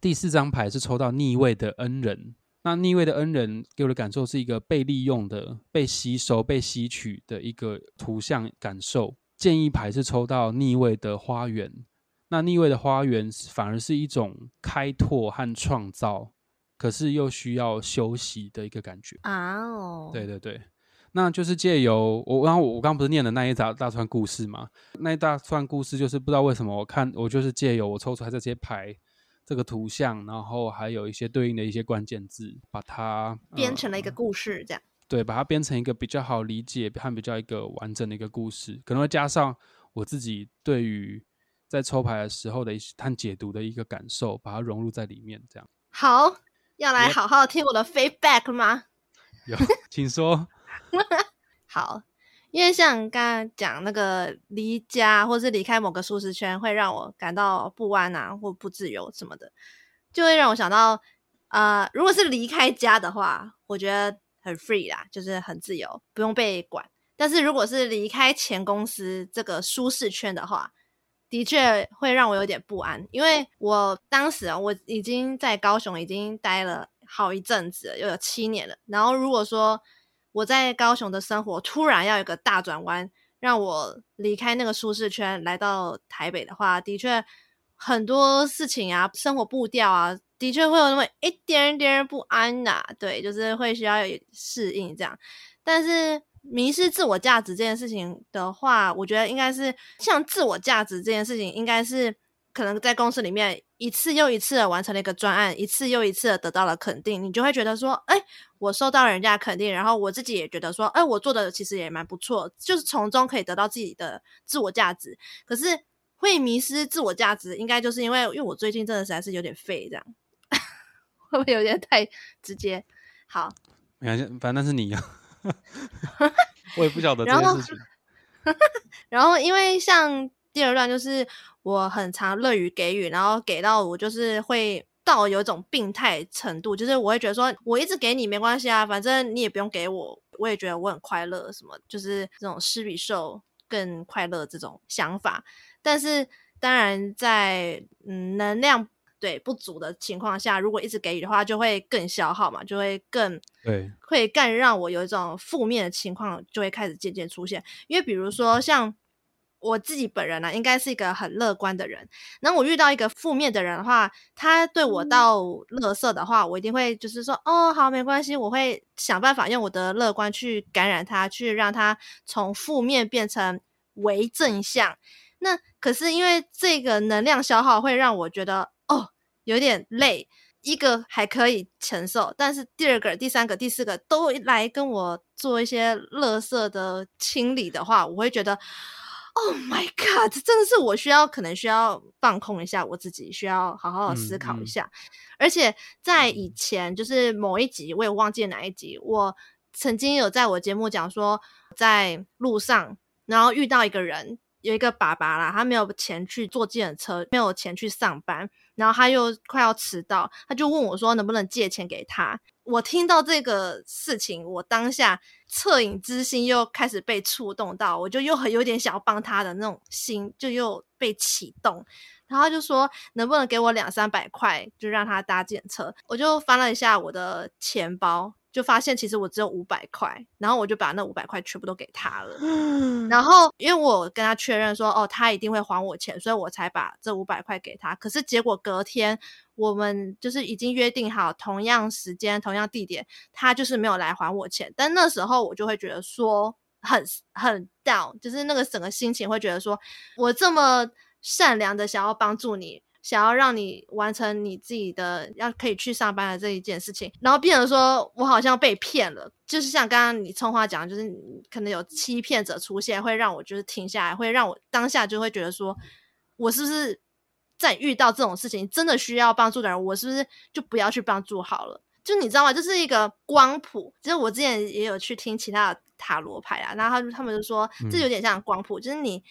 第四张牌是抽到逆位的恩人，那逆位的恩人给我的感受是一个被利用的、被吸收、被吸取的一个图像感受。建议牌是抽到逆位的花园，那逆位的花园反而是一种开拓和创造，可是又需要休息的一个感觉啊。哦，对对对，那就是借由我，然后我刚刚不是念的那一大大串故事吗？那一大串故事就是不知道为什么，我看我就是借由我抽出来这些牌，这个图像，然后还有一些对应的一些关键字，把它编成了一个故事，这样。对，把它编成一个比较好理解和比较一个完整的一个故事，可能会加上我自己对于在抽牌的时候的一些和解读的一个感受，把它融入在里面。这样好，要来好好听我的 feedback 吗？有，请说。好，因为像刚刚讲那个离家或是离开某个舒适圈，会让我感到不安啊，或不自由什么的，就会让我想到，呃，如果是离开家的话，我觉得。很 free 啦，就是很自由，不用被管。但是如果是离开前公司这个舒适圈的话，的确会让我有点不安，因为我当时啊，我已经在高雄已经待了好一阵子了，又有七年了。然后如果说我在高雄的生活突然要有个大转弯，让我离开那个舒适圈来到台北的话，的确很多事情啊，生活步调啊。的确会有那么一点点不安呐、啊，对，就是会需要有适应这样。但是迷失自我价值这件事情的话，我觉得应该是像自我价值这件事情，应该是可能在公司里面一次又一次的完成了一个专案，一次又一次的得到了肯定，你就会觉得说，哎，我受到人家肯定，然后我自己也觉得说，哎，我做的其实也蛮不错，就是从中可以得到自己的自我价值。可是会迷失自我价值，应该就是因为，因为我最近真的实在是有点废，这样会不会有点太直接？好，没关系，反正那是你呀，我也不晓得这件事情。然后，然后因为像第二段就是。我很常乐于给予，然后给到我就是会到有一种病态程度，就是我会觉得说，我一直给你没关系啊，反正你也不用给我，我也觉得我很快乐，什么就是这种施比受更快乐这种想法。但是当然在嗯能量对不足的情况下，如果一直给予的话，就会更消耗嘛，就会更对，会更让我有一种负面的情况就会开始渐渐出现。因为比如说像。我自己本人呢、啊，应该是一个很乐观的人。那我遇到一个负面的人的话，他对我到乐色的话，我一定会就是说，哦，好，没关系，我会想办法用我的乐观去感染他，去让他从负面变成为正向。那可是因为这个能量消耗会让我觉得，哦，有点累。一个还可以承受，但是第二个、第三个、第四个都来跟我做一些垃圾的清理的话，我会觉得。Oh my god！这真的是我需要，可能需要放空一下我自己，需要好好的思考一下。嗯嗯、而且在以前，就是某一集，我也忘记哪一集，我曾经有在我节目讲说，在路上，然后遇到一个人，有一个爸爸啦，他没有钱去坐计程车，没有钱去上班，然后他又快要迟到，他就问我说，能不能借钱给他。我听到这个事情，我当下恻隐之心又开始被触动到，我就又很有点想要帮他的那种心，就又被启动。然后就说，能不能给我两三百块，就让他搭计程车。我就翻了一下我的钱包。就发现其实我只有五百块，然后我就把那五百块全部都给他了。然后因为我跟他确认说，哦，他一定会还我钱，所以我才把这五百块给他。可是结果隔天我们就是已经约定好同样时间、同样地点，他就是没有来还我钱。但那时候我就会觉得说很很 down，就是那个整个心情会觉得说我这么善良的想要帮助你。想要让你完成你自己的要可以去上班的这一件事情，然后变成说我好像被骗了，就是像刚刚你葱花讲，就是可能有欺骗者出现，会让我就是停下来，会让我当下就会觉得说，我是不是在遇到这种事情真的需要帮助的人，我是不是就不要去帮助好了？就你知道吗？这是一个光谱，其实我之前也有去听其他的塔罗牌啊，然后他他们就说这有点像光谱，就是你。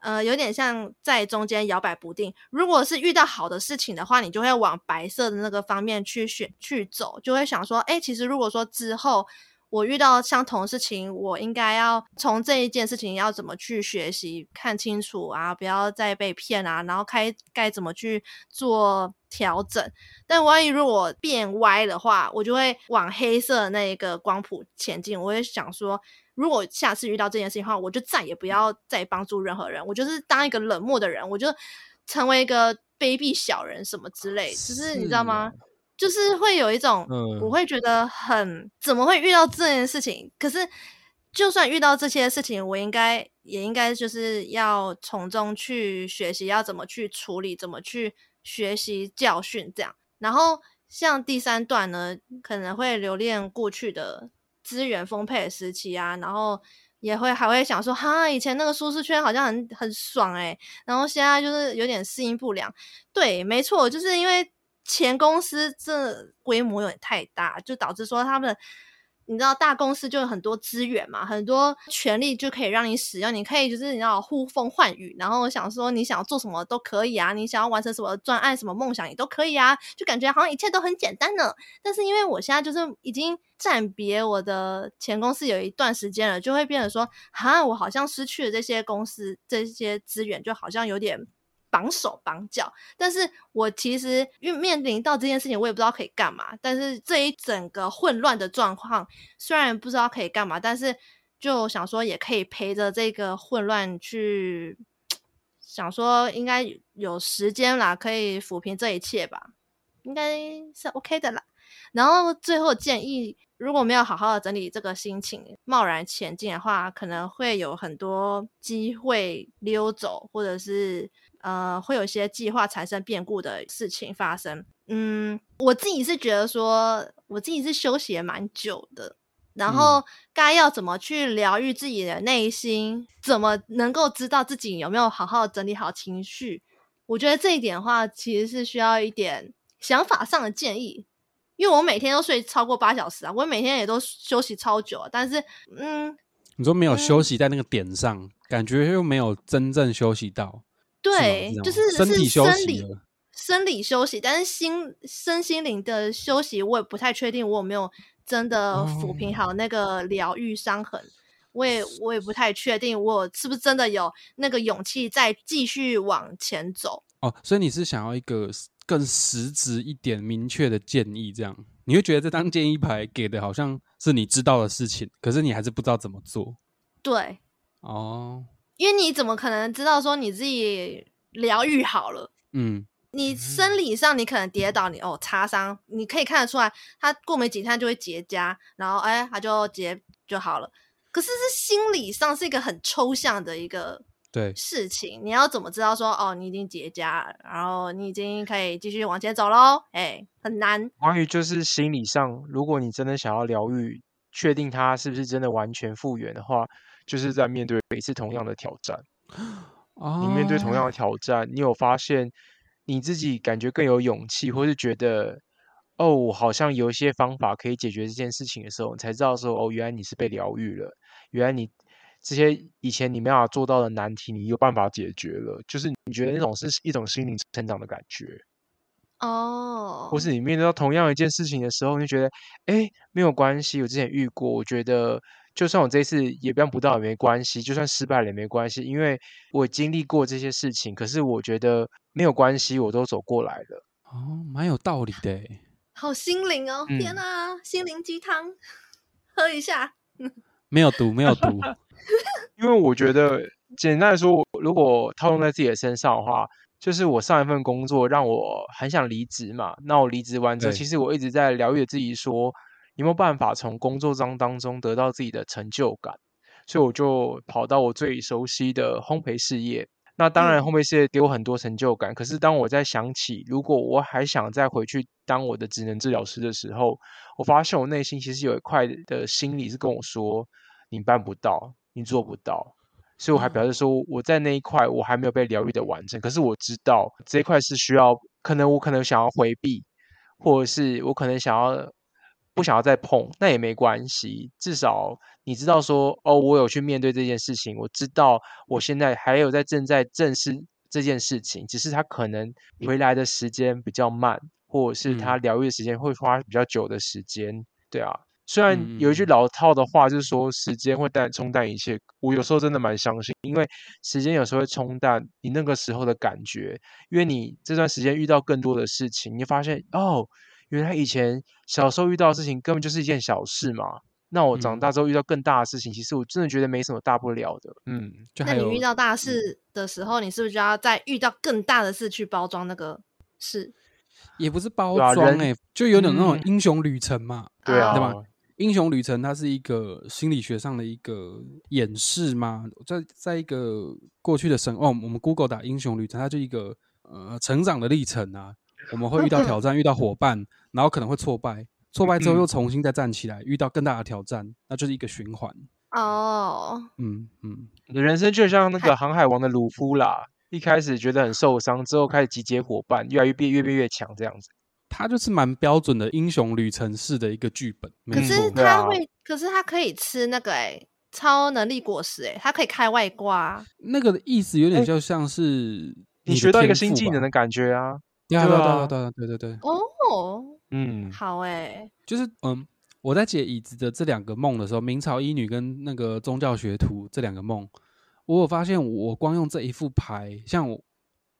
呃，有点像在中间摇摆不定。如果是遇到好的事情的话，你就会往白色的那个方面去选去走，就会想说，哎，其实如果说之后我遇到相同的事情，我应该要从这一件事情要怎么去学习，看清楚啊，不要再被骗啊，然后该该怎么去做调整。但万一如果变歪的话，我就会往黑色的那一个光谱前进。我会想说。如果下次遇到这件事情的话，我就再也不要再帮助任何人，我就是当一个冷漠的人，我就成为一个卑鄙小人什么之类。只是你知道吗？就是会有一种，我会觉得很怎么会遇到这件事情？可是就算遇到这些事情，我应该也应该就是要从中去学习，要怎么去处理，怎么去学习教训这样。然后像第三段呢，可能会留恋过去的。资源丰沛的时期啊，然后也会还会想说，哈，以前那个舒适圈好像很很爽诶，然后现在就是有点适应不良。对，没错，就是因为前公司这规模有点太大，就导致说他们。你知道大公司就有很多资源嘛，很多权利就可以让你使用，你可以就是你要呼风唤雨，然后想说你想要做什么都可以啊，你想要完成什么专案、什么梦想也都可以啊，就感觉好像一切都很简单呢。但是因为我现在就是已经暂别我的前公司有一段时间了，就会变得说，哈，我好像失去了这些公司这些资源，就好像有点。绑手绑脚，但是我其实因为面临到这件事情，我也不知道可以干嘛。但是这一整个混乱的状况，虽然不知道可以干嘛，但是就想说也可以陪着这个混乱去，想说应该有时间啦，可以抚平这一切吧，应该是 OK 的啦。然后最后建议，如果没有好好的整理这个心情，贸然前进的话，可能会有很多机会溜走，或者是呃，会有一些计划产生变故的事情发生。嗯，我自己是觉得说，我自己是休息也蛮久的，然后该要怎么去疗愈自己的内心，嗯、怎么能够知道自己有没有好好整理好情绪，我觉得这一点的话，其实是需要一点想法上的建议。因为我每天都睡超过八小时啊，我每天也都休息超久啊，但是，嗯，你说没有休息在那个点上，嗯、感觉又没有真正休息到，对，是就是身体休息，生理休息，但是心身心灵的休息，我也不太确定我有没有真的抚平好那个疗愈伤痕，哦、我也我也不太确定我是不是真的有那个勇气再继续往前走。哦，所以你是想要一个更实质一点、明确的建议，这样？你会觉得这张建议牌给的好像是你知道的事情，可是你还是不知道怎么做。对，哦，因为你怎么可能知道说你自己疗愈好了？嗯，你生理上你可能跌倒，你哦擦伤，你可以看得出来，它过没几天就会结痂，然后哎，它就结就好了。可是是心理上是一个很抽象的一个。对事情，你要怎么知道说哦，你已经结痂了，然后你已经可以继续往前走喽？哎，很难。关于就是心理上，如果你真的想要疗愈，确定它是不是真的完全复原的话，就是在面对每次同样的挑战。哦，你面对同样的挑战，你有发现你自己感觉更有勇气，或是觉得哦，好像有一些方法可以解决这件事情的时候，你才知道说哦，原来你是被疗愈了，原来你。这些以前你没办法做到的难题，你有办法解决了，就是你觉得那种是一种心灵成长的感觉哦。Oh. 或是你面对到同样一件事情的时候，你就觉得，哎，没有关系，我之前遇过，我觉得就算我这次也办不到也没关系，就算失败了也没关系，因为我经历过这些事情。可是我觉得没有关系，我都走过来了。哦，蛮有道理的，好心灵哦！嗯、天哪，心灵鸡汤，喝一下。没有毒，没有毒。因为我觉得，简单来说，如果套用在自己的身上的话，就是我上一份工作让我很想离职嘛。那我离职完之后，其实我一直在疗愈自己说，说有没有办法从工作当当中得到自己的成就感。所以我就跑到我最熟悉的烘焙事业。那当然，烘焙事业给我很多成就感。可是当我在想起，如果我还想再回去当我的职能治疗师的时候，我发现我内心其实有一块的心理是跟我说：“你办不到。”你做不到，所以我还表示说，我在那一块我还没有被疗愈的完整。可是我知道这一块是需要，可能我可能想要回避，或者是我可能想要不想要再碰，那也没关系。至少你知道说，哦，我有去面对这件事情，我知道我现在还有在正在正视这件事情，只是他可能回来的时间比较慢，或者是他疗愈的时间会花比较久的时间。对啊。虽然有一句老套的话，就是说时间会淡冲淡一切，我有时候真的蛮相信，因为时间有时候会冲淡你那个时候的感觉，因为你这段时间遇到更多的事情，你发现哦，原来以前小时候遇到的事情根本就是一件小事嘛。那我长大之后遇到更大的事情，其实我真的觉得没什么大不了的。嗯，就那你遇到大事的时候，你是不是就要再遇到更大的事去包装那个事？也不是包装哎、欸，就有点那种英雄旅程嘛，嗯、对啊，对吧？英雄旅程，它是一个心理学上的一个演示嘛？在在一个过去的神哦，我们 Google 打英雄旅程，它就一个呃成长的历程啊。我们会遇到挑战，遇到伙伴，然后可能会挫败，挫败之后又重新再站起来，遇到更大的挑战，那就是一个循环。哦，嗯嗯，你的人生就像那个航海王的鲁夫啦，一开始觉得很受伤，之后开始集结伙伴，越来越变越变越强，这样子。他就是蛮标准的英雄旅程式的一个剧本，可是他会，嗯、可是他可以吃那个哎、欸、超能力果实哎、欸，他可以开外挂，那个的意思有点就像是你，你学到一个新技能的感觉啊，对啊对啊对啊对对对哦，嗯，好哎、欸，就是嗯，我在解椅子的这两个梦的时候，明朝医女跟那个宗教学徒这两个梦，我有发现我光用这一副牌，像我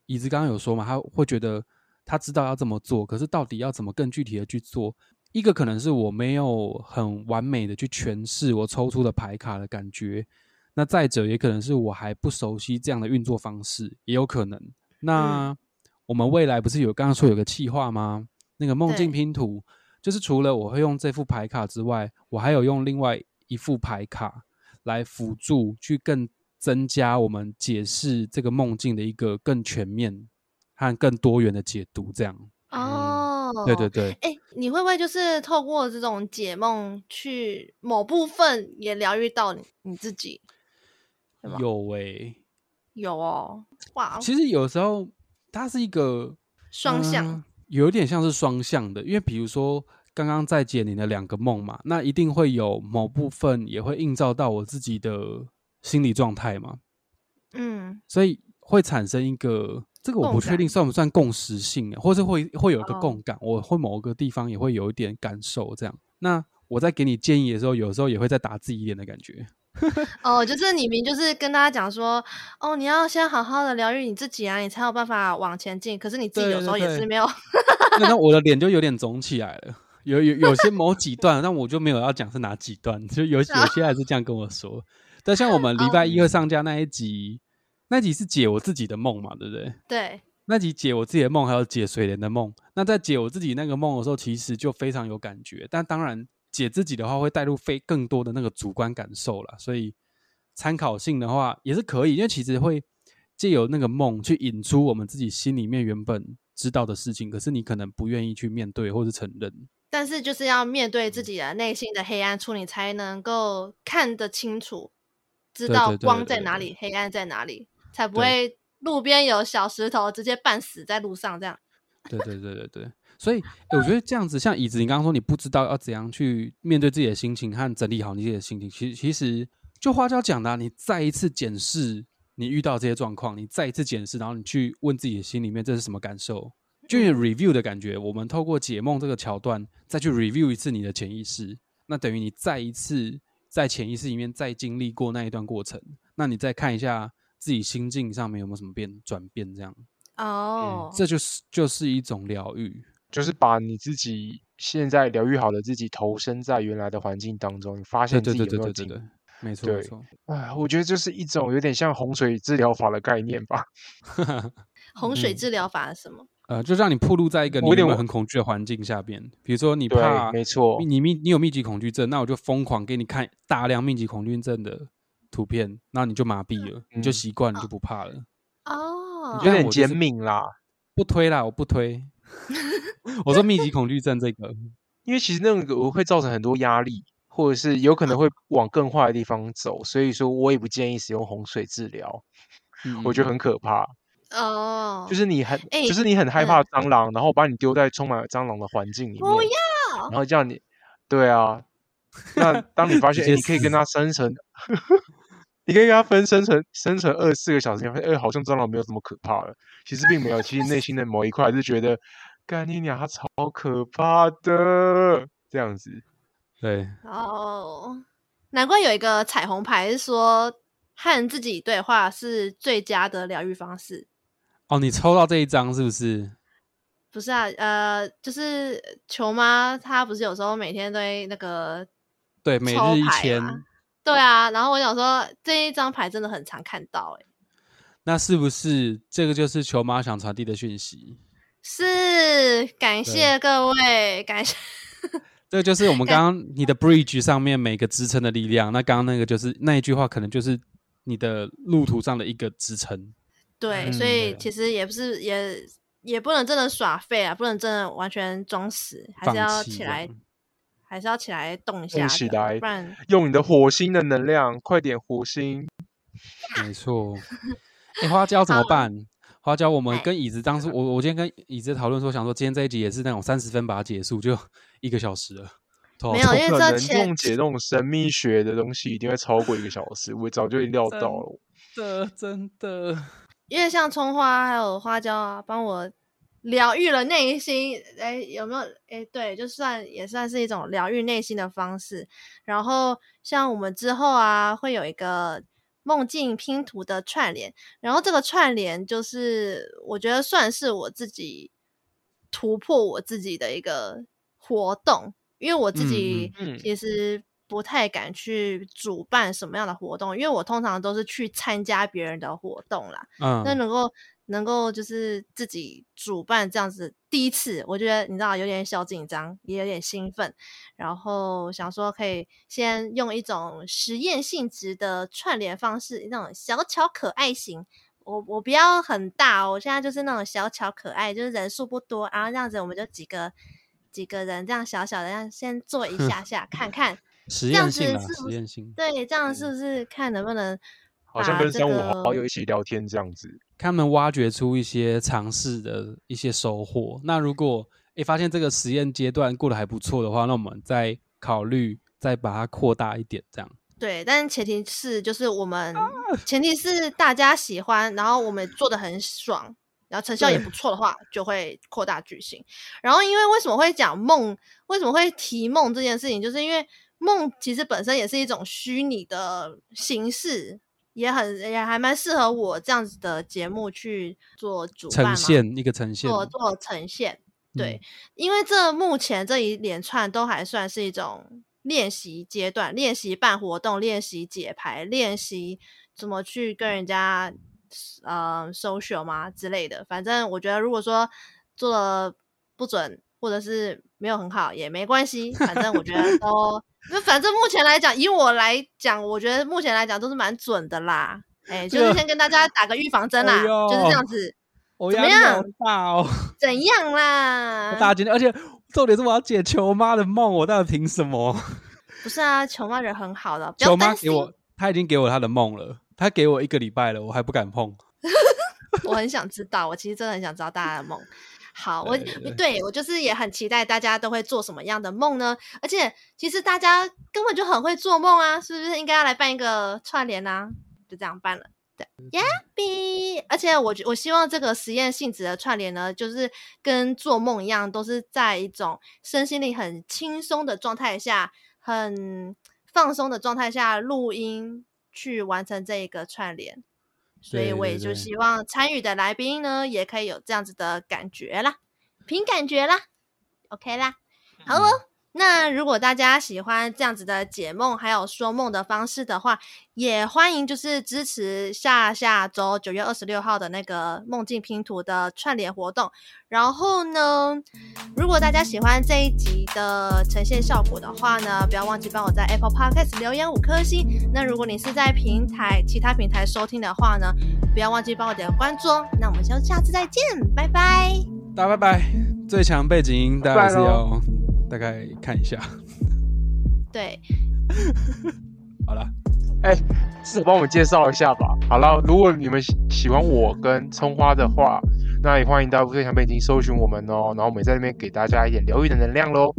椅子刚刚有说嘛，他会觉得。他知道要这么做，可是到底要怎么更具体的去做？一个可能是我没有很完美的去诠释我抽出的牌卡的感觉，那再者也可能是我还不熟悉这样的运作方式，也有可能。那我们未来不是有刚刚说有个计划吗？那个梦境拼图，就是除了我会用这副牌卡之外，我还有用另外一副牌卡来辅助，去更增加我们解释这个梦境的一个更全面和更多元的解读。这样哦、嗯，对对对。哎，你会不会就是透过这种解梦，去某部分也疗愈到你你自己？有哎、欸，有哦，哇！其实有时候它是一个双向。呃有点像是双向的，因为比如说刚刚在解你的两个梦嘛，那一定会有某部分也会映照到我自己的心理状态嘛，嗯，所以会产生一个这个我不确定算不算共识性，或是会会有一个共感，我会某个地方也会有一点感受这样。那我在给你建议的时候，有时候也会在打自己脸的感觉。哦，就是你明就是跟大家讲说，哦，你要先好好的疗愈你自己啊，你才有办法往前进。可是你自己有时候也是没有，那 我的脸就有点肿起来了，有有有些某几段，但我就没有要讲是哪几段，就有有些还是这样跟我说。但像我们礼拜一会上架那一集，那集是解我自己的梦嘛，对不对？对，那集解我自己的梦，还有解水莲的梦。那在解我自己那个梦的时候，其实就非常有感觉，但当然。解自己的话会带入非更多的那个主观感受啦，所以参考性的话也是可以，因为其实会借由那个梦去引出我们自己心里面原本知道的事情，可是你可能不愿意去面对或是承认。但是就是要面对自己的内心的黑暗处，你才能够看得清楚，知道光在哪里，黑暗在哪里，才不会路边有小石头直接绊死在路上这样。对对对对对。所以，我觉得这样子，像椅子，你刚刚说你不知道要怎样去面对自己的心情和整理好你自己的心情。其实，其实就花椒讲的，你再一次检视你遇到这些状况，你再一次检视，然后你去问自己的心里面这是什么感受，就有 review 的感觉。我们透过解梦这个桥段，再去 review 一次你的潜意识，那等于你再一次在潜意识里面再经历过那一段过程，那你再看一下自己心境上面有没有什么变转变，这样哦、oh. 嗯，这就是就是一种疗愈。就是把你自己现在疗愈好的自己投身在原来的环境当中，你发现自己有没有进步？没错，没错。哎，我觉得就是一种有点像洪水治疗法的概念吧。洪水治疗法是什么？呃，就让你暴露在一个你有点很恐惧的环境下边，比如说你怕，没错，你密你有密集恐惧症，那我就疯狂给你看大量密集恐惧症的图片，那你就麻痹了，嗯、你就习惯，你就不怕了。哦，有点减敏啦，不推啦，我不推。我说密集恐惧症这个，因为其实那个会造成很多压力，或者是有可能会往更坏的地方走，所以说我也不建议使用洪水治疗，嗯、我觉得很可怕哦。就是你很，欸、就是你很害怕蟑螂，嗯、然后把你丢在充满蟑螂的环境里面，不要，然后叫你，对啊，那当你发现、欸、你可以跟它生成，你可以跟它分生成生成二十四个小时，发现哎，好像蟑螂没有这么可怕了。其实并没有，其实内心的某一块还是觉得。干你娘，他超可怕的，这样子，对哦，难怪有一个彩虹牌是说和自己对话是最佳的疗愈方式。哦，你抽到这一张是不是？不是啊，呃，就是球妈她不是有时候每天都会那个对每日一千，对啊，然后我想说这一张牌真的很常看到，哎，那是不是这个就是球妈想传递的讯息？是，感谢各位，感谢。这个就是我们刚刚你的 bridge 上面每个支撑的力量。那刚刚那个就是那一句话，可能就是你的路途上的一个支撑。对，嗯、所以其实也不是，也也不能真的耍废啊，不能真的完全装死，还是要起来，还是要起来动一下，起来，不然用你的火星的能量，快点火星。没错，欸、花椒怎么办？花椒，我们跟椅子当初，我我今天跟椅子讨论说，想说今天这一集也是那种三十分把它结束，就一个小时了。没有，因为这用解这种神秘学的东西，一定会超过一个小时。我早就料到了，真的真的。因为像葱花还有花椒啊，帮我疗愈了内心。哎，有没有？哎，对，就算也算是一种疗愈内心的方式。然后像我们之后啊，会有一个。梦境拼图的串联，然后这个串联就是我觉得算是我自己突破我自己的一个活动，因为我自己其实不太敢去主办什么样的活动，因为我通常都是去参加别人的活动啦。嗯，那能够能够就是自己主办这样子第一次，我觉得你知道有点小紧张，也有点兴奋，然后想说可以先用一种实验性质的串联方式，那种小巧可爱型。我我不要很大哦，我现在就是那种小巧可爱，就是人数不多，然后这样子我们就几个几个人这样小小的，这样先做一下下 看看，实验性啊，实验性，对，这样是不是看能不能？好像跟三五好友一起聊天这样子，他们挖掘出一些尝试的一些收获。那如果诶发现这个实验阶段过得还不错的话，那我们再考虑再把它扩大一点，这样。对，但前提是就是我们前提是大家喜欢，然后我们做的很爽，然后成效也不错的话，就会扩大举行。然后因为为什么会讲梦，为什么会提梦这件事情，就是因为梦其实本身也是一种虚拟的形式。也很也还蛮适合我这样子的节目去做主办嘛，呈现一个呈现，做做呈现，对，嗯、因为这目前这一连串都还算是一种练习阶段，练习办活动，练习解牌，练习怎么去跟人家呃 social 嘛之类的。反正我觉得，如果说做的不准，或者是没有很好，也没关系，反正我觉得 都。那反正目前来讲，以我来讲，我觉得目前来讲都是蛮准的啦。哎、欸，就是先跟大家打个预防针啦，哦、就是这样子。哦、怎么样？大哦。怎样啦？大家今天，而且重点是我要解球妈的梦，我到底凭什么？不是啊，球妈人很好的。球妈给我，他已经给我他的梦了，他给我一个礼拜了，我还不敢碰。我很想知道，我其实真的很想知道大家的梦。好，我对我就是也很期待大家都会做什么样的梦呢？而且其实大家根本就很会做梦啊，是不是应该要来办一个串联啊？就这样办了，对，Yappy！而且我我希望这个实验性质的串联呢，就是跟做梦一样，都是在一种身心灵很轻松的状态下，很放松的状态下录音去完成这一个串联。所以我也就希望参与的来宾呢，也可以有这样子的感觉啦，凭感觉啦，OK 啦，好哦。嗯、那如果大家喜欢这样子的解梦还有说梦的方式的话，也欢迎就是支持下下周九月二十六号的那个梦境拼图的串联活动。然后呢，如果大家喜欢这一集的呈现效果的话呢，不要忘记帮我在 Apple Podcast 留言五颗星。那如果你是在平台其他平台收听的话呢，不要忘记帮我点关注。那我们就下次再见，拜拜。大家拜拜。最强背景音大家还是要大概看一下。对。好了。哎，是我帮我们介绍一下吧。好了，如果你们喜欢我跟葱花的话。那也欢迎大家最强背景搜寻我们哦，然后我们在那边给大家一点疗愈的能量喽。